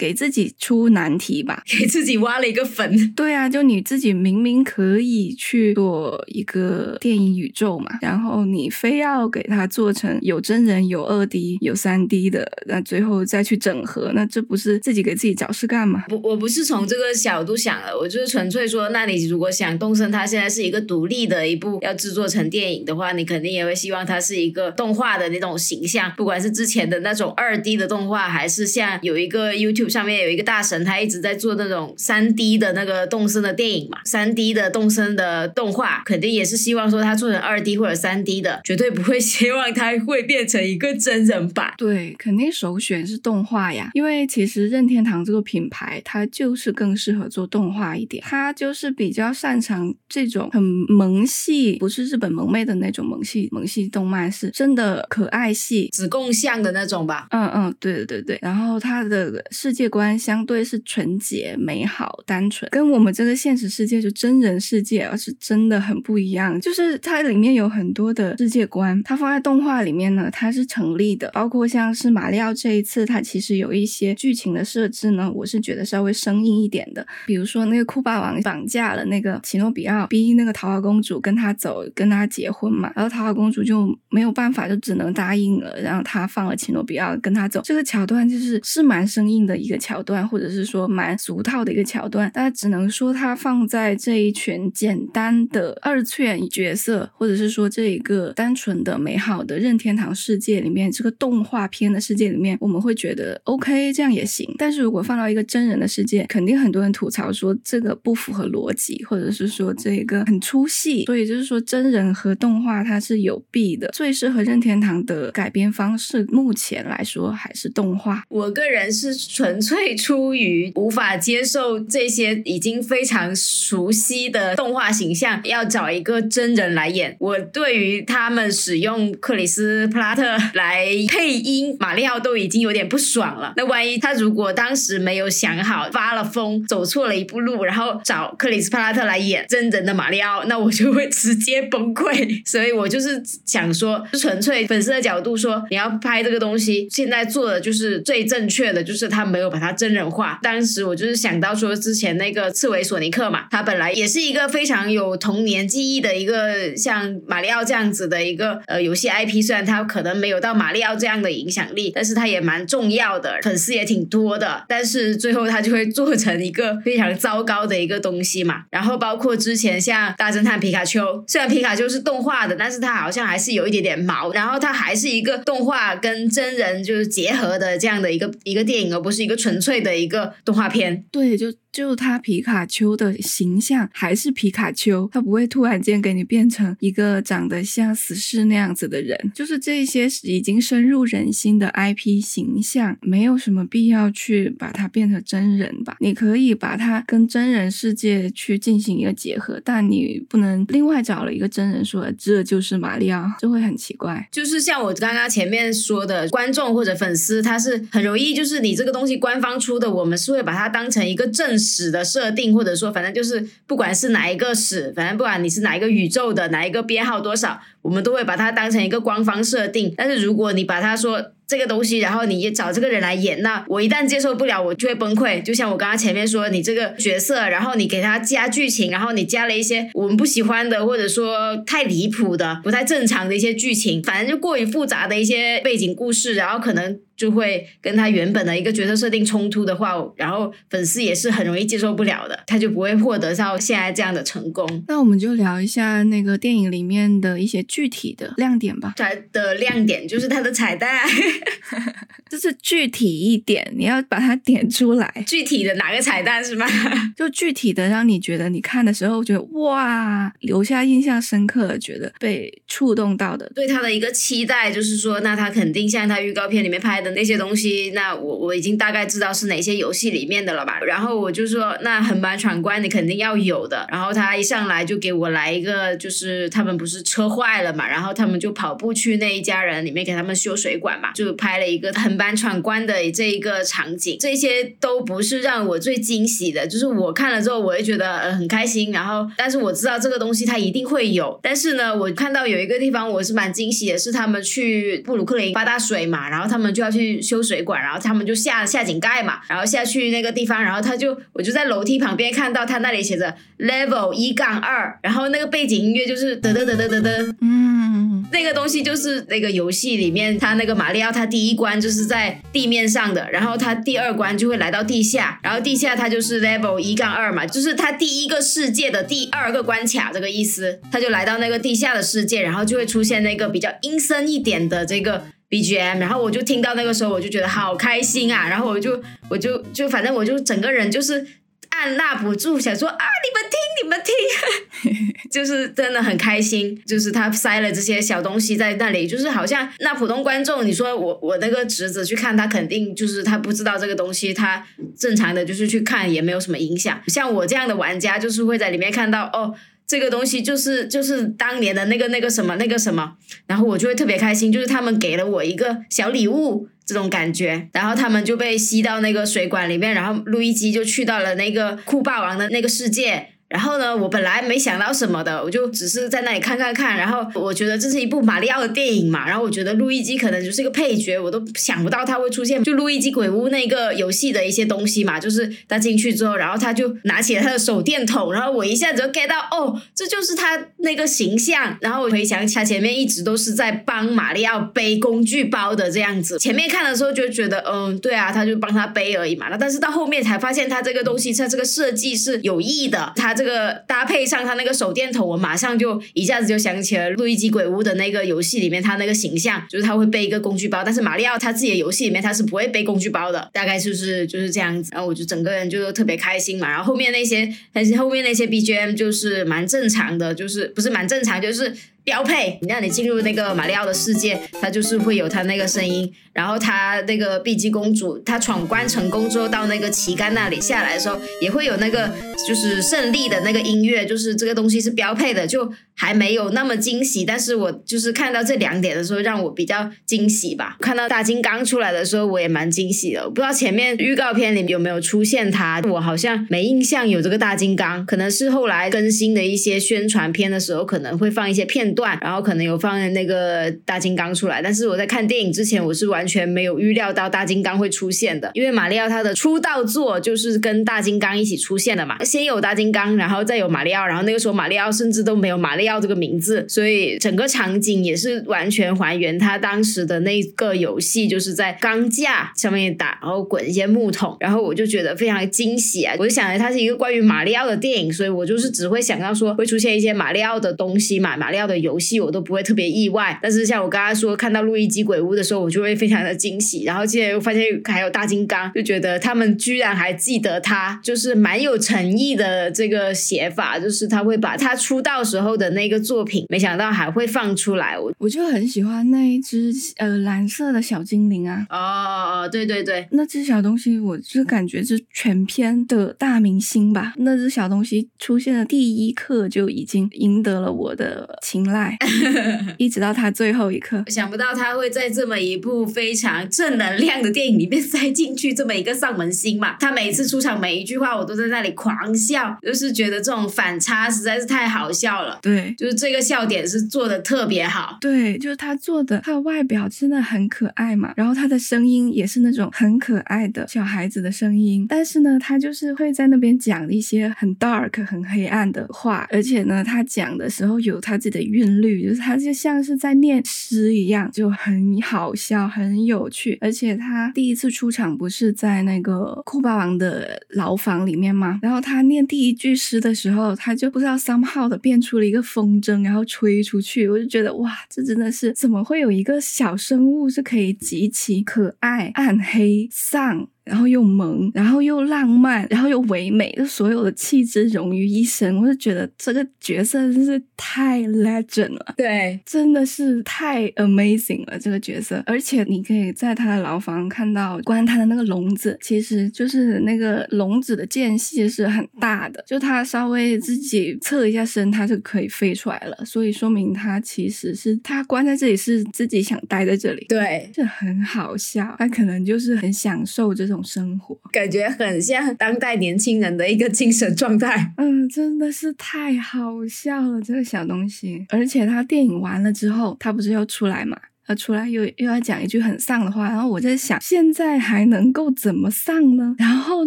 给自己出难题吧，<laughs> 给自己挖了一个坟。对啊，就你自己明明可以去做一个电影宇宙嘛，然后你非要给它做成有真人、有二 D、有三 D 的，那最后再去整合，那这不是自己给自己找事干吗？不，我不是从这个角度想的，我就是纯粹说，那你如果想动身，它现在是一个独立的一部要制作成电影的话，你肯定也会希望它是一个动画的那种形象，不管是之前的那种二 D 的动画，还是像有一个 YouTube 上面有一个大神，他一直在做那种三 D 的那个动森的电影嘛，三 D 的动森的动画，肯定也是希望说他做成二 D 或者三 D 的，绝对不会 <laughs> 希望他会变成一个真人版。对，肯定首选是动画呀，因为其实任天堂这个品牌，它就是更适合做动画一点，它就是比较擅长这种很萌系，不是日本萌妹的那种萌系，萌系动漫是真的可爱系，子贡像的那种吧。嗯嗯，对对对对，然后它的世界界观相对是纯洁、美好、单纯，跟我们这个现实世界就真人世界而是真的很不一样。就是它里面有很多的世界观，它放在动画里面呢，它是成立的。包括像是马里奥这一次，它其实有一些剧情的设置呢，我是觉得稍微生硬一点的。比如说那个酷霸王绑架了那个奇诺比奥，逼那个桃花公主跟他走，跟他结婚嘛，然后桃花公主就没有办法，就只能答应了，然后他放了奇诺比奥跟他走。这个桥段就是是蛮生硬的一个桥段，或者是说蛮俗套的一个桥段，但只能说它放在这一群简单的二次元角色，或者是说这一个单纯的美好的任天堂世界里面，这个动画片的世界里面，我们会觉得 OK，这样也行。但是如果放到一个真人的世界，肯定很多人吐槽说这个不符合逻辑，或者是说这个很粗细。所以就是说真人和动画它是有弊的，最适合任天堂的改编方式，目前来说还是动画。我个人是纯纯粹出于无法接受这些已经非常熟悉的动画形象，要找一个真人来演。我对于他们使用克里斯·普拉特来配音马里奥都已经有点不爽了。那万一他如果当时没有想好，发了疯，走错了一步路，然后找克里斯·普拉特来演真人的马里奥，那我就会直接崩溃。所以我就是想说，纯粹粉丝的角度说，你要拍这个东西，现在做的就是最正确的，就是他没没有把它真人化。当时我就是想到说，之前那个刺猬索尼克嘛，他本来也是一个非常有童年记忆的一个像马里奥这样子的一个呃游戏 IP，虽然他可能没有到马里奥这样的影响力，但是他也蛮重要的，粉丝也挺多的。但是最后他就会做成一个非常糟糕的一个东西嘛。然后包括之前像大侦探皮卡丘，虽然皮卡丘是动画的，但是它好像还是有一点点毛，然后它还是一个动画跟真人就是结合的这样的一个一个电影，而不是一个一个纯粹的一个动画片。对，就就他皮卡丘的形象还是皮卡丘，他不会突然间给你变成一个长得像死侍那样子的人。就是这些已经深入人心的 IP 形象，没有什么必要去把它变成真人吧？你可以把它跟真人世界去进行一个结合，但你不能另外找了一个真人说这就是马里奥，这会很奇怪。就是像我刚刚前面说的，观众或者粉丝他是很容易，就是你这个东西官方出的，我们是会把它当成一个正史的设定，或者说反正就是不管是哪一个史，反正不管你是哪一个宇宙的哪一个编号多少，我们都会把它当成一个官方设定。但是如果你把它说这个东西，然后你也找这个人来演，那我一旦接受不了，我就会崩溃。就像我刚刚前面说，你这个角色，然后你给他加剧情，然后你加了一些我们不喜欢的，或者说太离谱的、不太正常的一些剧情，反正就过于复杂的一些背景故事，然后可能就会跟他原本的一个角色设定冲突的话，然后粉丝也是很容易接受不了的，他就不会获得到现在这样的成功。那我们就聊一下那个电影里面的一些具体的亮点吧。它的亮点就是它的彩蛋。<laughs> 就是具体一点，你要把它点出来。具体的哪个彩蛋是吗？<laughs> 就具体的让你觉得你看的时候觉得哇，留下印象深刻，觉得被触动到的。对他的一个期待就是说，那他肯定像他预告片里面拍的那些东西，那我我已经大概知道是哪些游戏里面的了吧。然后我就说，那横版闯关你肯定要有的。然后他一上来就给我来一个，就是他们不是车坏了嘛，然后他们就跑步去那一家人里面给他们修水管嘛，就拍了一个横版闯关的这一个场景，这些都不是让我最惊喜的。就是我看了之后，我会觉得呃很开心。然后，但是我知道这个东西它一定会有。但是呢，我看到有一个地方我是蛮惊喜的，是他们去布鲁克林发大水嘛，然后他们就要要去修水管，然后他们就下下井盖嘛，然后下去那个地方，然后他就我就在楼梯旁边看到他那里写着 level 一杠二，然后那个背景音乐就是得得得得得得，嗯，那个东西就是那个游戏里面他那个马里奥他第一关就是在地面上的，然后他第二关就会来到地下，然后地下他就是 level 一杠二嘛，就是他第一个世界的第二个关卡这个意思，他就来到那个地下的世界，然后就会出现那个比较阴森一点的这个 BGM，然后我就听到那个时候我就觉得好开心啊，然后我就我就就反正我就整个人就是按捺不住，想说啊你们听你们听，<laughs> 就是真的很开心，就是他塞了这些小东西在那里，就是好像那普通观众，你说我我那个侄子去看，他肯定就是他不知道这个东西，他正常的就是去看也没有什么影响。像我这样的玩家，就是会在里面看到哦。这个东西就是就是当年的那个那个什么那个什么，然后我就会特别开心，就是他们给了我一个小礼物这种感觉，然后他们就被吸到那个水管里面，然后路易基就去到了那个酷霸王的那个世界。然后呢，我本来没想到什么的，我就只是在那里看看看。然后我觉得这是一部马里奥的电影嘛，然后我觉得路易基可能就是一个配角，我都想不到他会出现。就路易基鬼屋那个游戏的一些东西嘛，就是他进去之后，然后他就拿起了他的手电筒，然后我一下子就 get 到，哦，这就是他那个形象。然后我回想起他前面一直都是在帮马里奥背工具包的这样子。前面看的时候就觉得，嗯，对啊，他就帮他背而已嘛。那但是到后面才发现，他这个东西，他这个设计是有意的，他。这个搭配上他那个手电筒，我马上就一下子就想起了《路易基鬼屋》的那个游戏里面他那个形象，就是他会背一个工具包，但是马里奥他自己的游戏里面他是不会背工具包的，大概就是就是这样子。然后我就整个人就特别开心嘛。然后后面那些，但是后面那些 BGM 就是蛮正常的，就是不是蛮正常，就是标配。你让你进入那个马里奥的世界，它就是会有它那个声音。然后它那个碧姬公主，她闯关成功之后到那个旗杆那里下来的时候，也会有那个就是胜利的那个音乐，就是这个东西是标配的，就还没有那么惊喜。但是我就是看到这两点的时候，让我比较惊喜吧。看到大金刚出来的时候，我也蛮惊喜的。不知道前面预告片里有没有出现它，我好像没印象有这个大金刚，可能是后来更新的一些宣传片的时候可能会放一些片段，然后可能有放那个大金刚出来。但是我在看电影之前，我是完全没有预料到大金刚会出现的，因为马里奥他的出道作就是跟大金刚一起出现的嘛，先有大金刚，然后再有马里奥，然后那个时候马里奥甚至都没有马里奥这个名字，所以整个场景也是完全还原他当时的那个游戏，就是在钢架上面打，然后滚一些木桶，然后我就觉得非常惊喜啊！我就想着它是一个关于马里奥的电影，所以我就是只会想到说会出现一些马里奥的东西嘛，马里奥的游戏我都不会特别意外。但是像我刚刚说看到路易基鬼屋的时候，我就会非常的惊。惊喜，然后现在又发现还有大金刚，就觉得他们居然还记得他，就是蛮有诚意的这个写法，就是他会把他出道时候的那个作品，没想到还会放出来。我我就很喜欢那一只呃蓝色的小精灵啊，哦，对对对，那只小东西，我就感觉是全片的大明星吧。那只小东西出现的第一刻就已经赢得了我的青睐，<laughs> 一直到他最后一刻，想不到他会在这么一部非常。正能量的电影里面塞进去这么一个上门星嘛？他每次出场每一句话我都在那里狂笑，就是觉得这种反差实在是太好笑了。对，就是这个笑点是做的特别好。对，就是他做的，他的外表真的很可爱嘛，然后他的声音也是那种很可爱的小孩子的声音，但是呢，他就是会在那边讲一些很 dark、很黑暗的话，而且呢，他讲的时候有他自己的韵律，就是他就像是在念诗一样，就很好笑，很有。趣，而且他第一次出场不是在那个酷霸王的牢房里面吗？然后他念第一句诗的时候，他就不知道 somehow 的变出了一个风筝，然后吹出去。我就觉得哇，这真的是怎么会有一个小生物是可以极其可爱、暗黑、丧？然后又萌，然后又浪漫，然后又唯美，就所有的气质融于一身。我就觉得这个角色真是太 legend 了，对，真的是太 amazing 了这个角色。而且你可以在他的牢房看到关他的那个笼子，其实就是那个笼子的间隙是很大的，就他稍微自己侧一下身，他就可以飞出来了。所以说明他其实是他关在这里是自己想待在这里，对，这很好笑。他可能就是很享受这种。生活感觉很像当代年轻人的一个精神状态，嗯，真的是太好笑了这个小东西。而且他电影完了之后，他不是又出来嘛？他出来又又要讲一句很丧的话，然后我在想，现在还能够怎么丧呢？然后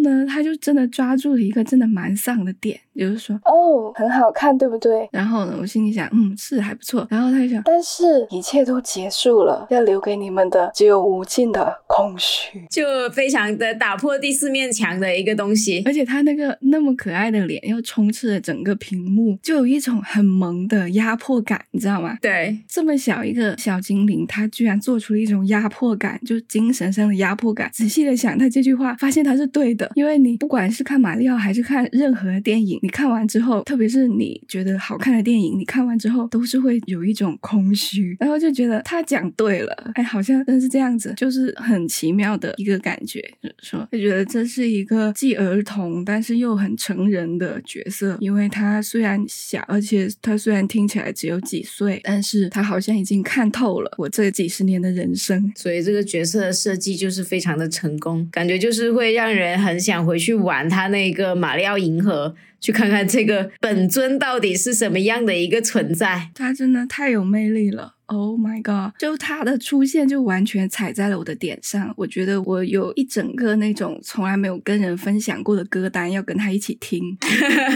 呢，他就真的抓住了一个真的蛮丧的点，就是说，哦，很好看，对不对？然后呢，我心里想，嗯，是还不错。然后他就想，但是一切都结束了，要留给你们的只有无尽的空虚。就非常的打破第四面墙的一个东西。而且他那个那么可爱的脸，又充斥了整个屏幕，就有一种很萌的压迫感，你知道吗？对，这么小一个小精灵，他居然做出了一种压迫感，就是精神上的压迫感。仔细的想，他这句话，发现他是对的，因为你不管是看马里奥还是看任何电影，你看完之后，特别是你觉得好看的电影，你看完之后都是会有一种空虚，然后就觉得他讲对了，哎，好像真是这样子，就是很奇妙的一个感觉，就说，就觉得这是一个既儿童但是又很成人的角色，因为他虽然小，而且他虽然听起来只有几岁，但是他好像已经看透了我这几十年的人生。所以这个角色的设计就是非常的成功，感觉就是会让人很想回去玩他那个马里奥银河，去看看这个本尊到底是什么样的一个存在。他真的太有魅力了。Oh my god！就他的出现就完全踩在了我的点上。我觉得我有一整个那种从来没有跟人分享过的歌单要跟他一起听。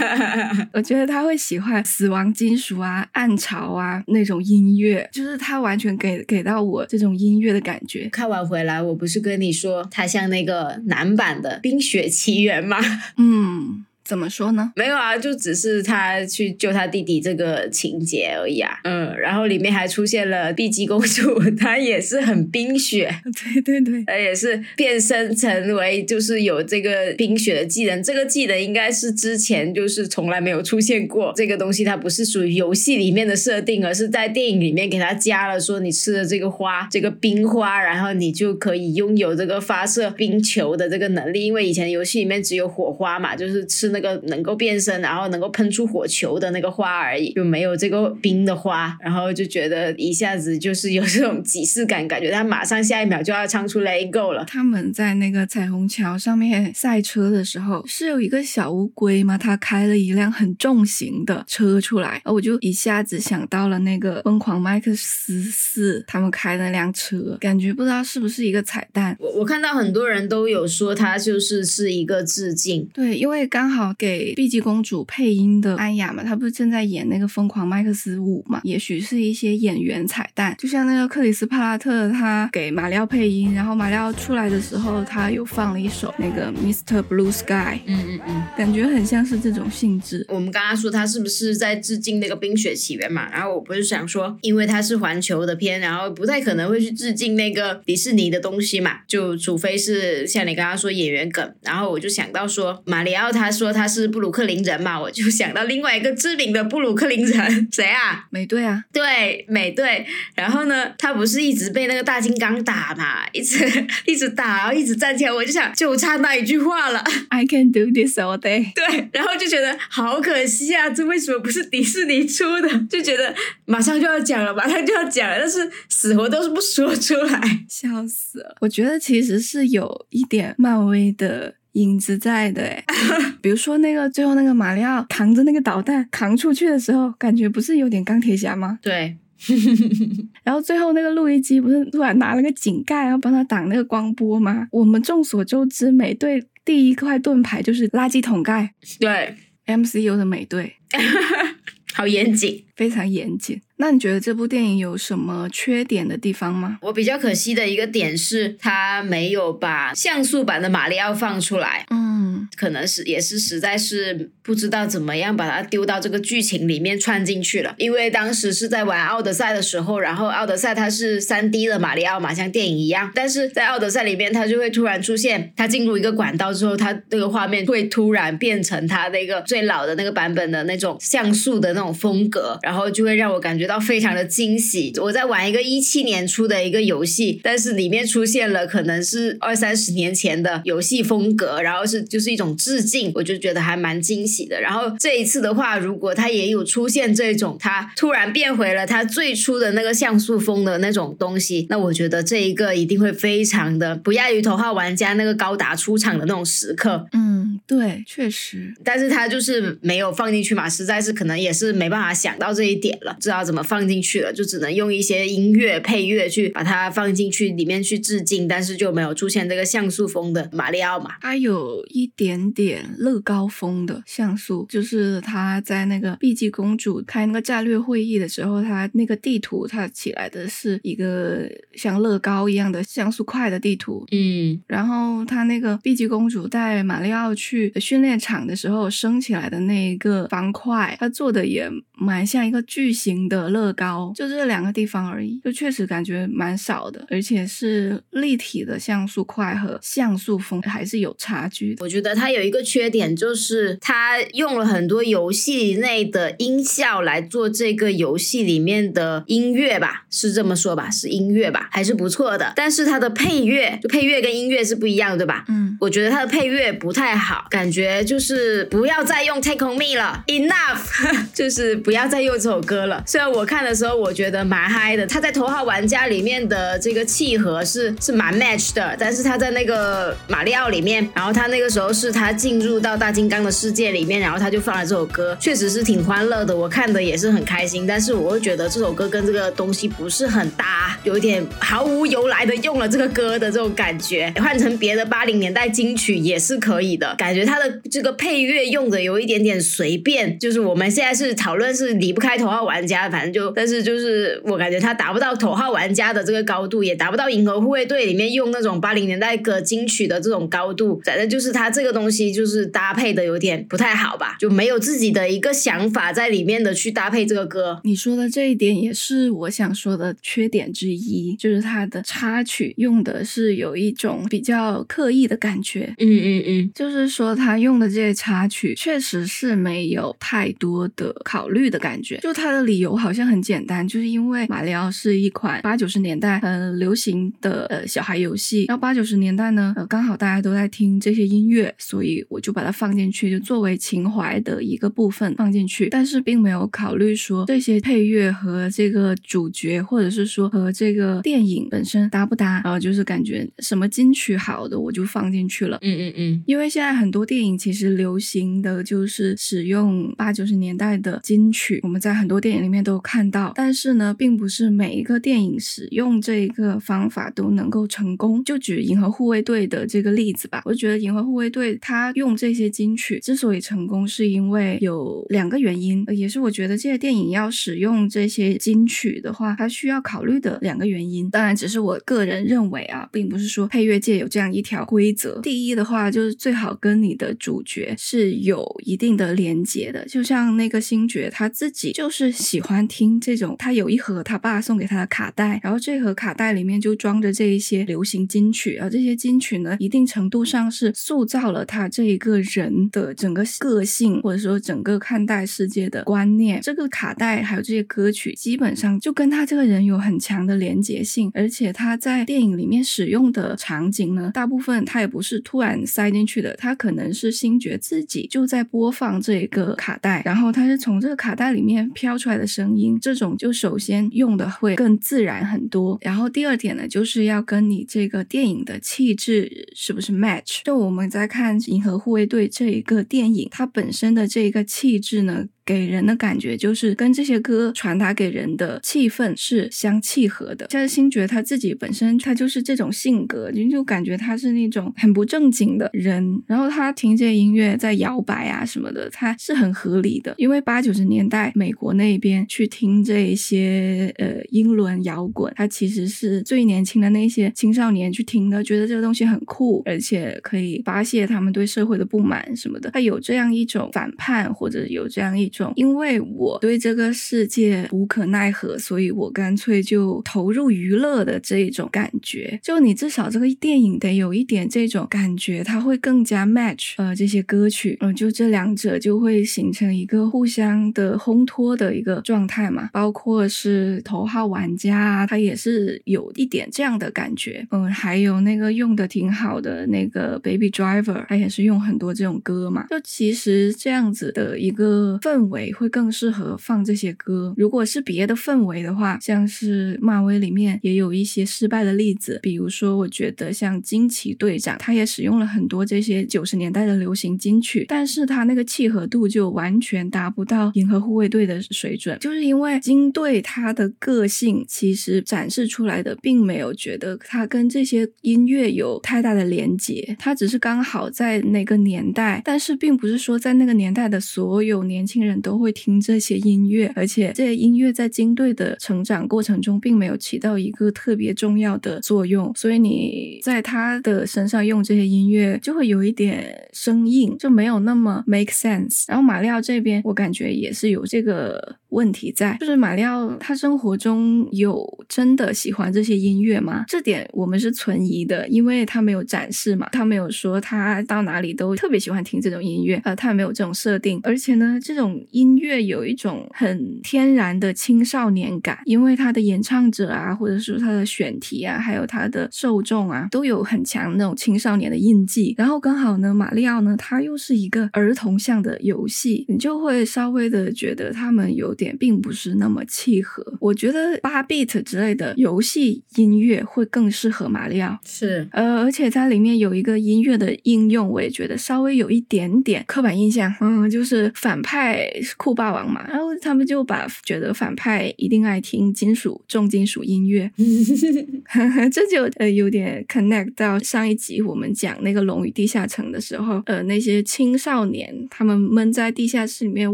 <laughs> 我觉得他会喜欢死亡金属啊、暗潮啊那种音乐，就是他完全给给到我这种音乐的感觉。看完回来，我不是跟你说他像那个男版的《冰雪奇缘》吗？嗯。怎么说呢？没有啊，就只是他去救他弟弟这个情节而已啊。嗯，然后里面还出现了碧姬公主，她也是很冰雪，对 <laughs> 对对，她也是变身成为就是有这个冰雪的技能。这个技能应该是之前就是从来没有出现过。这个东西它不是属于游戏里面的设定，而是在电影里面给他加了，说你吃了这个花，这个冰花，然后你就可以拥有这个发射冰球的这个能力。因为以前游戏里面只有火花嘛，就是吃那。那个能够变身，然后能够喷出火球的那个花而已，就没有这个冰的花，然后就觉得一下子就是有这种即视感，感觉他马上下一秒就要唱出 Let Go 了。他们在那个彩虹桥上面赛车的时候，是有一个小乌龟吗？他开了一辆很重型的车出来，我就一下子想到了那个疯狂麦克斯四他们开那辆车，感觉不知道是不是一个彩蛋。我我看到很多人都有说它就是是一个致敬，对，因为刚好。给碧姬公主配音的安雅嘛，她不是正在演那个疯狂麦克斯五嘛？也许是一些演员彩蛋，就像那个克里斯帕拉特，他给马里奥配音，然后马里奥出来的时候，他有放了一首那个 Mr. Blue Sky，嗯嗯嗯，感觉很像是这种性质。我们刚刚说他是不是在致敬那个冰雪奇缘嘛？然后我不是想说，因为它是环球的片，然后不太可能会去致敬那个迪士尼的东西嘛，就除非是像你刚刚说演员梗，然后我就想到说马里奥他说。他是布鲁克林人嘛，我就想到另外一个知名的布鲁克林人，谁啊？美队啊，对，美队。然后呢，他不是一直被那个大金刚打嘛，一直一直打，然后一直站起来，我就想，就差那一句话了，I can do this all day。对，然后就觉得好可惜啊，这为什么不是迪士尼出的？就觉得马上就要讲了，马上就要讲了，但是死活都是不说出来，笑死了。我觉得其实是有一点漫威的。影子在的哎，<laughs> 比如说那个最后那个马里奥扛着那个导弹扛出去的时候，感觉不是有点钢铁侠吗？对。<laughs> 然后最后那个录音机不是突然拿了个井盖然后帮他挡那个光波吗？我们众所周知，美队第一块盾牌就是垃圾桶盖。对，MCU 的美队，<laughs> 好严谨，非常严谨。那你觉得这部电影有什么缺点的地方吗？我比较可惜的一个点是，它没有把像素版的马里奥放出来。嗯，可能是也是实在是不知道怎么样把它丢到这个剧情里面串进去了。因为当时是在玩奥德赛的时候，然后奥德赛它是三 D 的马里奥嘛，像电影一样。但是在奥德赛里面，它就会突然出现，它进入一个管道之后，它那个画面会突然变成它那个最老的那个版本的那种像素的那种风格，然后就会让我感觉。到非常的惊喜，我在玩一个一七年出的一个游戏，但是里面出现了可能是二三十年前的游戏风格，然后是就是一种致敬，我就觉得还蛮惊喜的。然后这一次的话，如果他也有出现这种，他突然变回了他最初的那个像素风的那种东西，那我觉得这一个一定会非常的不亚于头号玩家那个高达出场的那种时刻。嗯。对，确实，但是他就是没有放进去嘛，实在是可能也是没办法想到这一点了，知道怎么放进去了，就只能用一些音乐配乐去把它放进去里面去致敬，但是就没有出现这个像素风的马里奥嘛。它有一点点乐高风的像素，就是他在那个碧姬公主开那个战略会议的时候，他那个地图它起来的是一个像乐高一样的像素块的地图，嗯，然后他那个碧姬公主带马里奥去去训练场的时候升起来的那一个方块，他做的也蛮像一个巨型的乐高，就这两个地方而已，就确实感觉蛮少的，而且是立体的像素块和像素风还是有差距的。我觉得它有一个缺点，就是它用了很多游戏内的音效来做这个游戏里面的音乐吧，是这么说吧？是音乐吧？还是不错的。但是它的配乐，就配乐跟音乐是不一样的，对吧？嗯，我觉得它的配乐不太好，感觉就是不要再用 Take on Me 了，Enough，<laughs> 就是不要再用这首歌了。虽然我看的时候我觉得蛮嗨的，他在头号玩家里面的这个契合是是蛮 match 的，但是他在那个马里奥里面，然后他那个时候是他进入到大金刚的世界里面，然后他就放了这首歌，确实是挺欢乐的，我看的也是很开心。但是我会觉得这首歌跟这个东西不是很搭，有一点毫无由来的用了这个歌的这种感觉，换成别的八零年代金曲也是可以的。感觉它的这个配乐用的有一点点随便，就是我们现在是讨论是离不开头号玩家，反正就，但是就是我感觉他达不到头号玩家的这个高度，也达不到银河护卫队里面用那种八零年代歌金曲的这种高度，反正就是他这个东西就是搭配的有点不太好吧，就没有自己的一个想法在里面的去搭配这个歌。你说的这一点也是我想说的缺点之一，就是他的插曲用的是有一种比较刻意的感觉。嗯嗯嗯，就是说，他用的这些插曲确实是没有太多的考虑的感觉。就他的理由好像很简单，就是因为马里奥是一款八九十年代很流行的呃小孩游戏，然后八九十年代呢，呃刚好大家都在听这些音乐，所以我就把它放进去，就作为情怀的一个部分放进去。但是并没有考虑说这些配乐和这个主角，或者是说和这个电影本身搭不搭，然后就是感觉什么金曲好的我就放进去了。嗯嗯嗯，因为现在很多电影其实流行的就是使用八九十年代的金曲，曲我们在很多电影里面都看到。但是呢，并不是每一个电影使用这一个方法都能够成功。就举《银河护卫队》的这个例子吧，我觉得《银河护卫队》它用这些金曲之所以成功，是因为有两个原因，也是我觉得这些电影要使用这些金曲的话，它需要考虑的两个原因。当然，只是我个人认为啊，并不是说配乐界有这样一条规则。第一的话，就是最好跟你的主角是有一定的连接的，就像那个星爵他他自己就是喜欢听这种，他有一盒他爸送给他的卡带，然后这盒卡带里面就装着这一些流行金曲，而这些金曲呢，一定程度上是塑造了他这一个人的整个个性，或者说整个看待世界的观念。这个卡带还有这些歌曲，基本上就跟他这个人有很强的连结性，而且他在电影里面使用的场景呢，大部分他也不是突然塞进去的，他可能是星爵自己就在播放这一个卡带，然后他是从这个卡卡带里面飘出来的声音，这种就首先用的会更自然很多。然后第二点呢，就是要跟你这个电影的气质是不是 match。就我们在看《银河护卫队》这一个电影，它本身的这一个气质呢。给人的感觉就是跟这些歌传达给人的气氛是相契合的。像是星爵他自己本身，他就是这种性格，你就感觉他是那种很不正经的人。然后他听这些音乐在摇摆啊什么的，他是很合理的。因为八九十年代美国那边去听这些呃英伦摇滚，他其实是最年轻的那些青少年去听的，觉得这个东西很酷，而且可以发泄他们对社会的不满什么的。他有这样一种反叛，或者有这样一种种。因为我对这个世界无可奈何，所以我干脆就投入娱乐的这一种感觉。就你至少这个电影得有一点这种感觉，它会更加 match 呃这些歌曲，嗯，就这两者就会形成一个互相的烘托的一个状态嘛。包括是头号玩家啊，它也是有一点这样的感觉，嗯，还有那个用的挺好的那个 Baby Driver，它也是用很多这种歌嘛。就其实这样子的一个氛。氛围会更适合放这些歌。如果是别的氛围的话，像是漫威里面也有一些失败的例子，比如说我觉得像惊奇队长，他也使用了很多这些九十年代的流行金曲，但是他那个契合度就完全达不到银河护卫队的水准，就是因为金队他的个性其实展示出来的并没有觉得他跟这些音乐有太大的连接，他只是刚好在那个年代，但是并不是说在那个年代的所有年轻人人都会听这些音乐，而且这些音乐在金队的成长过程中并没有起到一个特别重要的作用，所以你在他的身上用这些音乐就会有一点生硬，就没有那么 make sense。然后马里奥这边，我感觉也是有这个。问题在就是马里奥他生活中有真的喜欢这些音乐吗？这点我们是存疑的，因为他没有展示嘛，他没有说他到哪里都特别喜欢听这种音乐，呃，他也没有这种设定，而且呢，这种音乐有一种很天然的青少年感，因为他的演唱者啊，或者说他的选题啊，还有他的受众啊，都有很强那种青少年的印记。然后刚好呢，马里奥呢，他又是一个儿童向的游戏，你就会稍微的觉得他们有。点并不是那么契合，我觉得八 bit 之类的游戏音乐会更适合马里奥。是，呃，而且它里面有一个音乐的应用，我也觉得稍微有一点点刻板印象。嗯，就是反派酷霸王嘛，然后他们就把觉得反派一定爱听金属重金属音乐，<laughs> 这就呃有点 connect 到上一集我们讲那个龙与地下城的时候，呃，那些青少年他们闷在地下室里面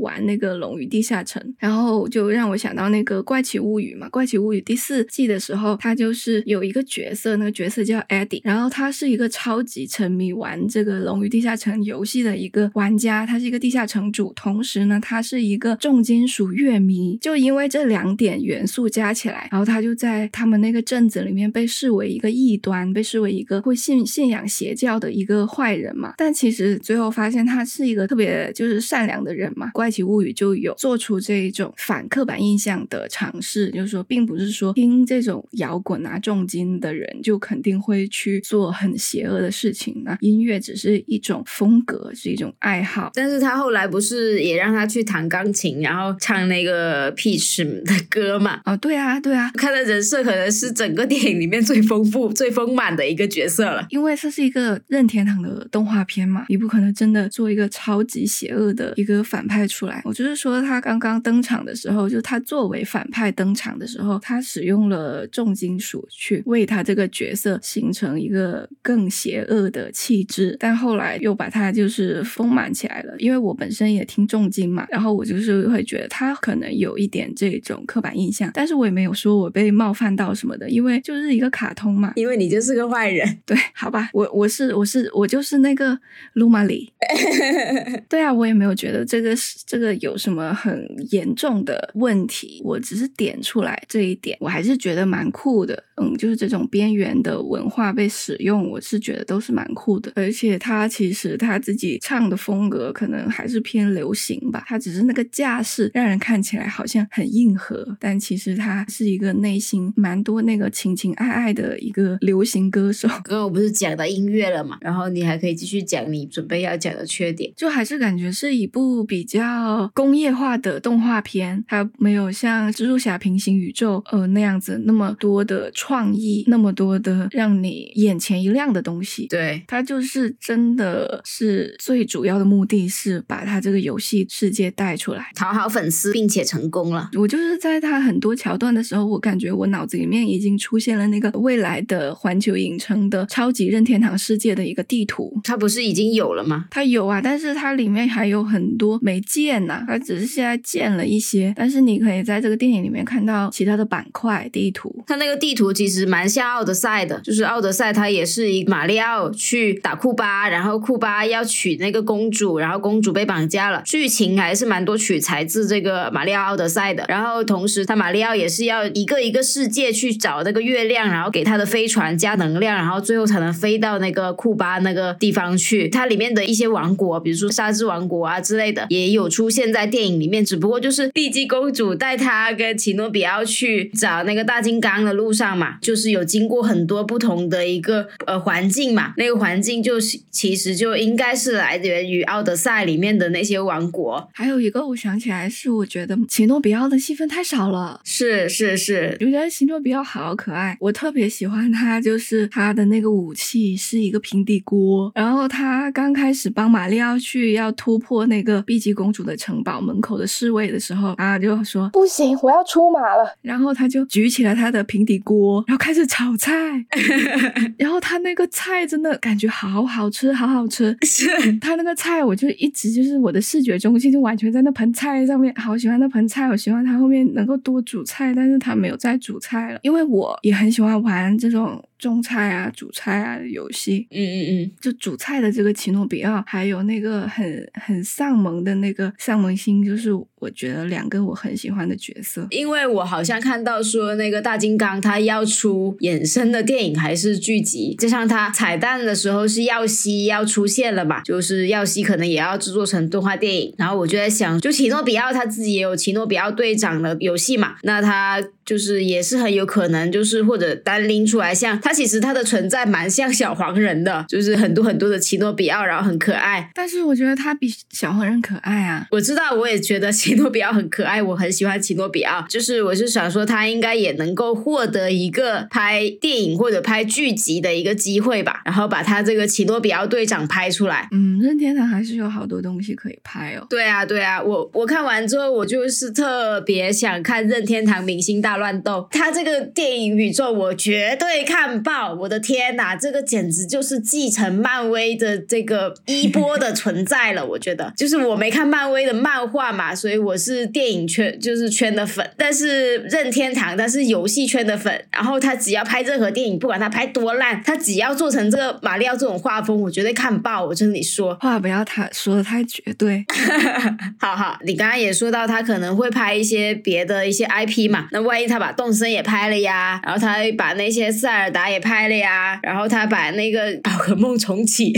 玩那个龙与地下城，然后。就让我想到那个《怪奇物语》嘛，《怪奇物语》第四季的时候，他就是有一个角色，那个角色叫 Eddie，然后他是一个超级沉迷玩这个《龙与地下城》游戏的一个玩家，他是一个地下城主，同时呢，他是一个重金属乐迷。就因为这两点元素加起来，然后他就在他们那个镇子里面被视为一个异端，被视为一个会信信仰邪教的一个坏人嘛。但其实最后发现他是一个特别就是善良的人嘛，《怪奇物语》就有做出这一种。反刻板印象的尝试，就是说，并不是说听这种摇滚啊、重金的人就肯定会去做很邪恶的事情。那音乐只是一种风格，是一种爱好。但是他后来不是也让他去弹钢琴，然后唱那个 Peach 的歌嘛？哦，对啊，对啊，看的人设可能是整个电影里面最丰富、<laughs> 最丰满的一个角色了。因为这是一个任天堂的动画片嘛，你不可能真的做一个超级邪恶的一个反派出来。我就是说，他刚刚登场。场的时候，就他作为反派登场的时候，他使用了重金属去为他这个角色形成一个更邪恶的气质，但后来又把他就是丰满起来了。因为我本身也听重金嘛，然后我就是会觉得他可能有一点这种刻板印象，但是我也没有说我被冒犯到什么的，因为就是一个卡通嘛。因为你就是个坏人，对，好吧，我我是我是我就是那个鲁玛里，<laughs> 对啊，我也没有觉得这个是这个有什么很严重。重的问题，我只是点出来这一点，我还是觉得蛮酷的。嗯，就是这种边缘的文化被使用，我是觉得都是蛮酷的。而且他其实他自己唱的风格可能还是偏流行吧，他只是那个架势让人看起来好像很硬核，但其实他是一个内心蛮多那个情情爱爱的一个流行歌手。刚刚我不是讲到音乐了嘛，然后你还可以继续讲你准备要讲的缺点，就还是感觉是一部比较工业化的动画片，它没有像蜘蛛侠平行宇宙呃那样子那么多的。创意那么多的让你眼前一亮的东西，对它就是真的是最主要的目的是把它这个游戏世界带出来，讨好粉丝，并且成功了。我就是在他很多桥段的时候，我感觉我脑子里面已经出现了那个未来的环球影城的超级任天堂世界的一个地图。它不是已经有了吗？它有啊，但是它里面还有很多没建呐，它只是现在建了一些，但是你可以在这个电影里面看到其他的板块地图。它那个地图。其实蛮像奥德赛的，就是奥德赛，它也是一马里奥去打库巴，然后库巴要娶那个公主，然后公主被绑架了，剧情还还是蛮多取材自这个马里奥奥德赛的。然后同时，他马里奥也是要一个一个世界去找那个月亮，然后给他的飞船加能量，然后最后才能飞到那个库巴那个地方去。它里面的一些王国，比如说沙之王国啊之类的，也有出现在电影里面，只不过就是碧姬公主带他跟奇诺比奥去找那个大金刚的路上。嘛，就是有经过很多不同的一个呃环境嘛，那个环境就是其实就应该是来源于奥德赛里面的那些王国。还有一个我想起来是，我觉得奇诺比奥的戏份太少了。是是是，我觉得奇诺比奥好可爱，我特别喜欢他，就是他的那个武器是一个平底锅，然后他刚开始帮玛丽奥去要突破那个碧姬公主的城堡门口的侍卫的时候，啊就说不行，我要出马了。然后他就举起了他的平底锅，然后开始炒菜，<laughs> 然后他那个菜真的感觉好好吃，好好吃。是他那个菜，我就一直就是我的视觉中心就完全在那盆菜上面，好喜欢那盆菜，我希望它后面能够多煮菜，但是它没有再煮菜了，因为我也很喜欢玩这种。种菜啊，煮菜啊的游戏，嗯嗯嗯，就煮菜的这个奇诺比奥，还有那个很很丧萌的那个丧萌星，就是我觉得两个我很喜欢的角色。因为我好像看到说那个大金刚他要出衍生的电影还是剧集，就像他彩蛋的时候是耀西要出现了嘛，就是耀西可能也要制作成动画电影。然后我就在想，就奇诺比奥他自己也有奇诺比奥队长的游戏嘛，那他就是也是很有可能就是或者单拎出来像他。其实它的存在蛮像小黄人的，就是很多很多的奇诺比奥，然后很可爱。但是我觉得它比小黄人可爱啊！我知道，我也觉得奇诺比奥很可爱，我很喜欢奇诺比奥。就是我是想说，他应该也能够获得一个拍电影或者拍剧集的一个机会吧，然后把他这个奇诺比奥队长拍出来。嗯，任天堂还是有好多东西可以拍哦。对啊，对啊，我我看完之后，我就是特别想看任天堂明星大乱斗。他这个电影宇宙，我绝对看。爆！我的天哪，这个简直就是继承漫威的这个衣钵的存在了。我觉得，就是我没看漫威的漫画嘛，所以我是电影圈就是圈的粉。但是任天堂他是游戏圈的粉，然后他只要拍任何电影，不管他拍多烂，他只要做成这个马里奥这种画风，我绝对看爆。我跟你说，话不要太说的太绝对。<laughs> 好好，你刚刚也说到他可能会拍一些别的一些 IP 嘛，那万一他把动森也拍了呀，然后他把那些塞尔达。也拍了呀，然后他把那个宝可梦重启，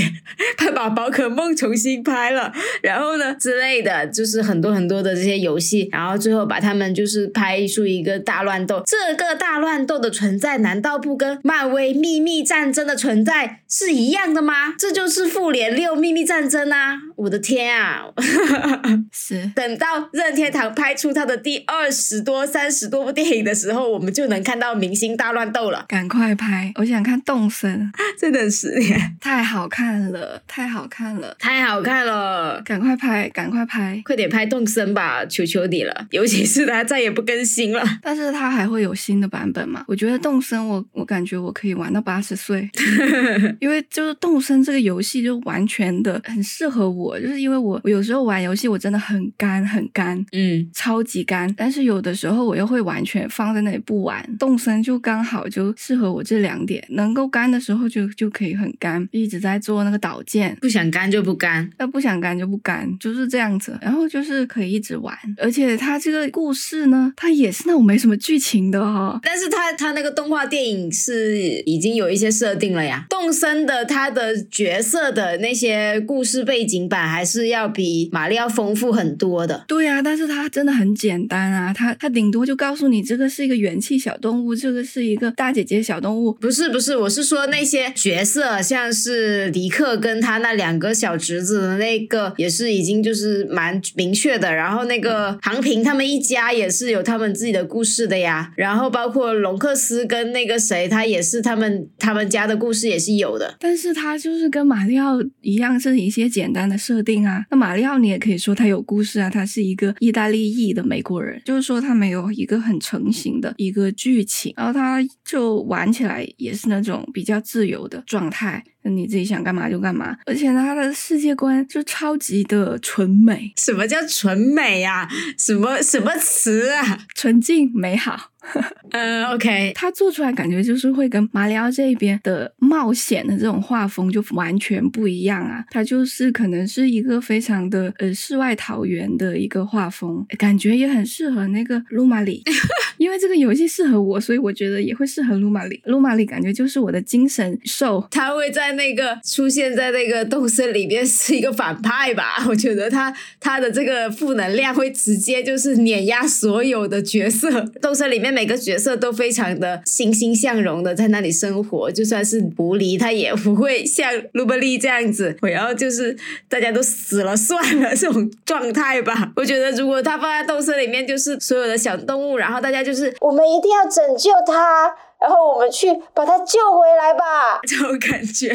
他 <laughs> 把宝可梦重新拍了，然后呢之类的，就是很多很多的这些游戏，然后最后把他们就是拍出一个大乱斗。这个大乱斗的存在，难道不跟漫威秘密战争的存在是一样的吗？这就是复联六秘密战争啊！我的天啊！<laughs> 是等到任天堂拍出他的第二十多、三十多部电影的时候，我们就能看到明星大乱斗了。赶快拍！我想看动森，再等十年太好看了，太好看了，太好看了！赶快拍，赶快拍，快点拍动森吧，求求你了！尤其是它再也不更新了，但是它还会有新的版本嘛？我觉得动森，我我感觉我可以玩到八十岁，<laughs> 因为就是动森这个游戏就完全的很适合我，就是因为我我有时候玩游戏我真的很干很干，嗯，超级干，但是有的时候我又会完全放在那里不玩，动森就刚好就适合我这两。点能够干的时候就就可以很干，一直在做那个导件，不想干就不干，那不想干就不干，就是这样子。然后就是可以一直玩，而且它这个故事呢，它也是那种没什么剧情的哈。但是它它那个动画电影是已经有一些设定了呀。动森的它的角色的那些故事背景版还是要比马里奥丰富很多的。对啊，但是它真的很简单啊，它它顶多就告诉你这个是一个元气小动物，这个是一个大姐姐小动物。不是不是，我是说那些角色，像是迪克跟他那两个小侄子的那个，也是已经就是蛮明确的。然后那个航平他们一家也是有他们自己的故事的呀。然后包括隆克斯跟那个谁，他也是他们他们家的故事也是有的。但是他就是跟马里奥一样，是一些简单的设定啊。那马里奥你也可以说他有故事啊，他是一个意大利裔的美国人，就是说他没有一个很成型的一个剧情，然后他就玩起来。也是那种比较自由的状态，那你自己想干嘛就干嘛，而且他的世界观就超级的纯美。什么叫纯美呀？什么什么词啊？纯净美好。<laughs> 嗯，OK，他做出来感觉就是会跟马里奥这边的冒险的这种画风就完全不一样啊！他就是可能是一个非常的呃世外桃源的一个画风，感觉也很适合那个卢马里，<laughs> 因为这个游戏适合我，所以我觉得也会适合卢马里。卢马里感觉就是我的精神兽，他会在那个出现在那个动森里面是一个反派吧？我觉得他他的这个负能量会直接就是碾压所有的角色，动森里面。每个角色都非常的欣欣向荣的在那里生活，就算是狐狸，它也不会像卢伯利这样子，然后就是大家都死了算了这种状态吧。我觉得如果他放在斗色里面，就是所有的小动物，然后大家就是我们一定要拯救它，然后我们去把它救回来吧。<laughs> 这种感觉。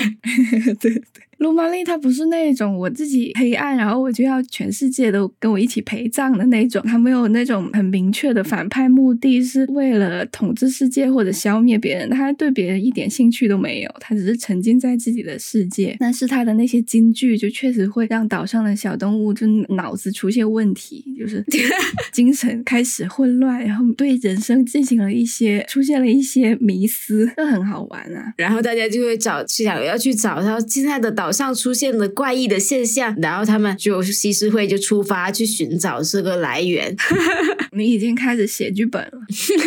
对 <laughs> 对。卢玛丽她不是那种我自己黑暗，然后我就要全世界都跟我一起陪葬的那种。她没有那种很明确的反派目的，是为了统治世界或者消灭别人。她对别人一点兴趣都没有，她只是沉浸在自己的世界。但是她的那些金句就确实会让岛上的小动物就脑子出现问题，就是 <laughs> 精神开始混乱，然后对人生进行了一些出现了一些迷思，这很好玩啊。然后大家就会找去想要去找他现在的岛。上出现了怪异的现象，然后他们就西施会就出发去寻找这个来源。<laughs> 你已经开始写剧本了。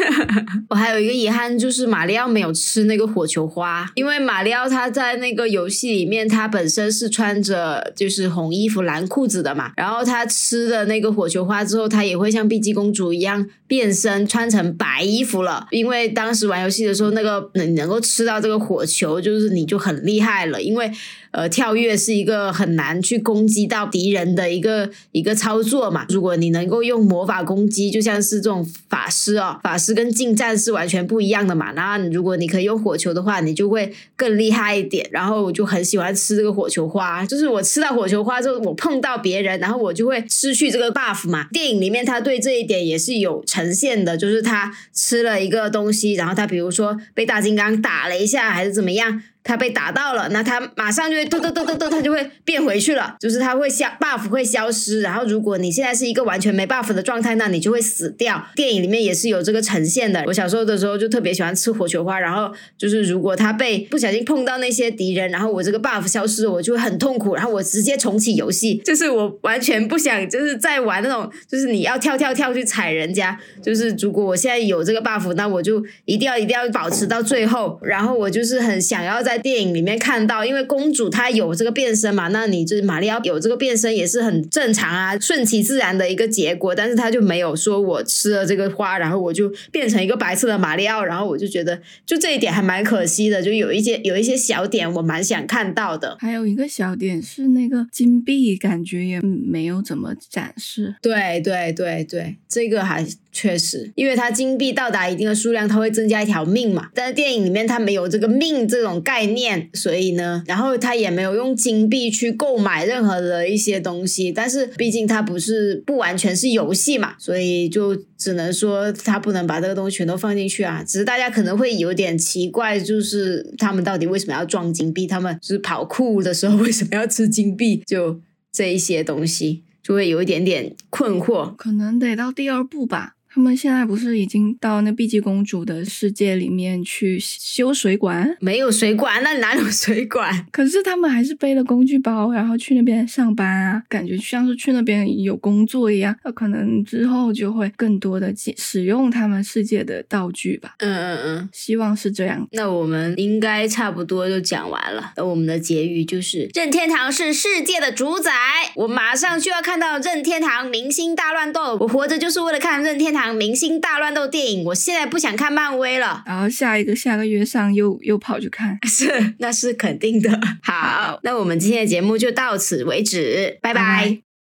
<laughs> 我还有一个遗憾，就是马里奥没有吃那个火球花，因为马里奥他在那个游戏里面，他本身是穿着就是红衣服蓝裤子的嘛，然后他吃了那个火球花之后，他也会像碧姬公主一样变身穿成白衣服了。因为当时玩游戏的时候，那个能能够吃到这个火球，就是你就很厉害了，因为。呃，跳跃是一个很难去攻击到敌人的一个一个操作嘛。如果你能够用魔法攻击，就像是这种法师哦，法师跟近战是完全不一样的嘛。然后如果你可以用火球的话，你就会更厉害一点。然后我就很喜欢吃这个火球花，就是我吃到火球花之后，我碰到别人，然后我就会失去这个 buff 嘛。电影里面他对这一点也是有呈现的，就是他吃了一个东西，然后他比如说被大金刚打了一下，还是怎么样。他被打到了，那他马上就会嘟嘟嘟嘟嘟，他就会变回去了，就是他会消 buff 会消失。然后如果你现在是一个完全没 buff 的状态，那你就会死掉。电影里面也是有这个呈现的。我小时候的时候就特别喜欢吃火球花，然后就是如果他被不小心碰到那些敌人，然后我这个 buff 消失，我就很痛苦，然后我直接重启游戏，就是我完全不想就是在玩那种，就是你要跳跳跳去踩人家。就是如果我现在有这个 buff，那我就一定要一定要保持到最后。然后我就是很想要在在电影里面看到，因为公主她有这个变身嘛，那你就是玛丽奥有这个变身也是很正常啊，顺其自然的一个结果。但是她就没有说我吃了这个花，然后我就变成一个白色的玛丽奥，然后我就觉得就这一点还蛮可惜的，就有一些有一些小点我蛮想看到的。还有一个小点是那个金币，感觉也没有怎么展示。对对对对，这个还。确实，因为它金币到达一定的数量，它会增加一条命嘛。但是电影里面它没有这个命这种概概念，所以呢，然后他也没有用金币去购买任何的一些东西。但是毕竟它不是不完全是游戏嘛，所以就只能说他不能把这个东西全都放进去啊。只是大家可能会有点奇怪，就是他们到底为什么要装金币？他们是跑酷的时候为什么要吃金币？就这一些东西就会有一点点困惑。可能得到第二步吧。他们现在不是已经到那碧姬公主的世界里面去修水管？没有水管，那哪有水管？可是他们还是背了工具包，然后去那边上班啊，感觉像是去那边有工作一样。那可能之后就会更多的使用他们世界的道具吧。嗯嗯嗯，希望是这样。那我们应该差不多就讲完了。那我们的结语就是：任天堂是世界的主宰。我马上就要看到任天堂明星大乱斗。我活着就是为了看任天堂。明星大乱斗电影，我现在不想看漫威了。然后下一个下个月上又又跑去看，<laughs> 是那是肯定的。好，那我们今天的节目就到此为止，拜拜。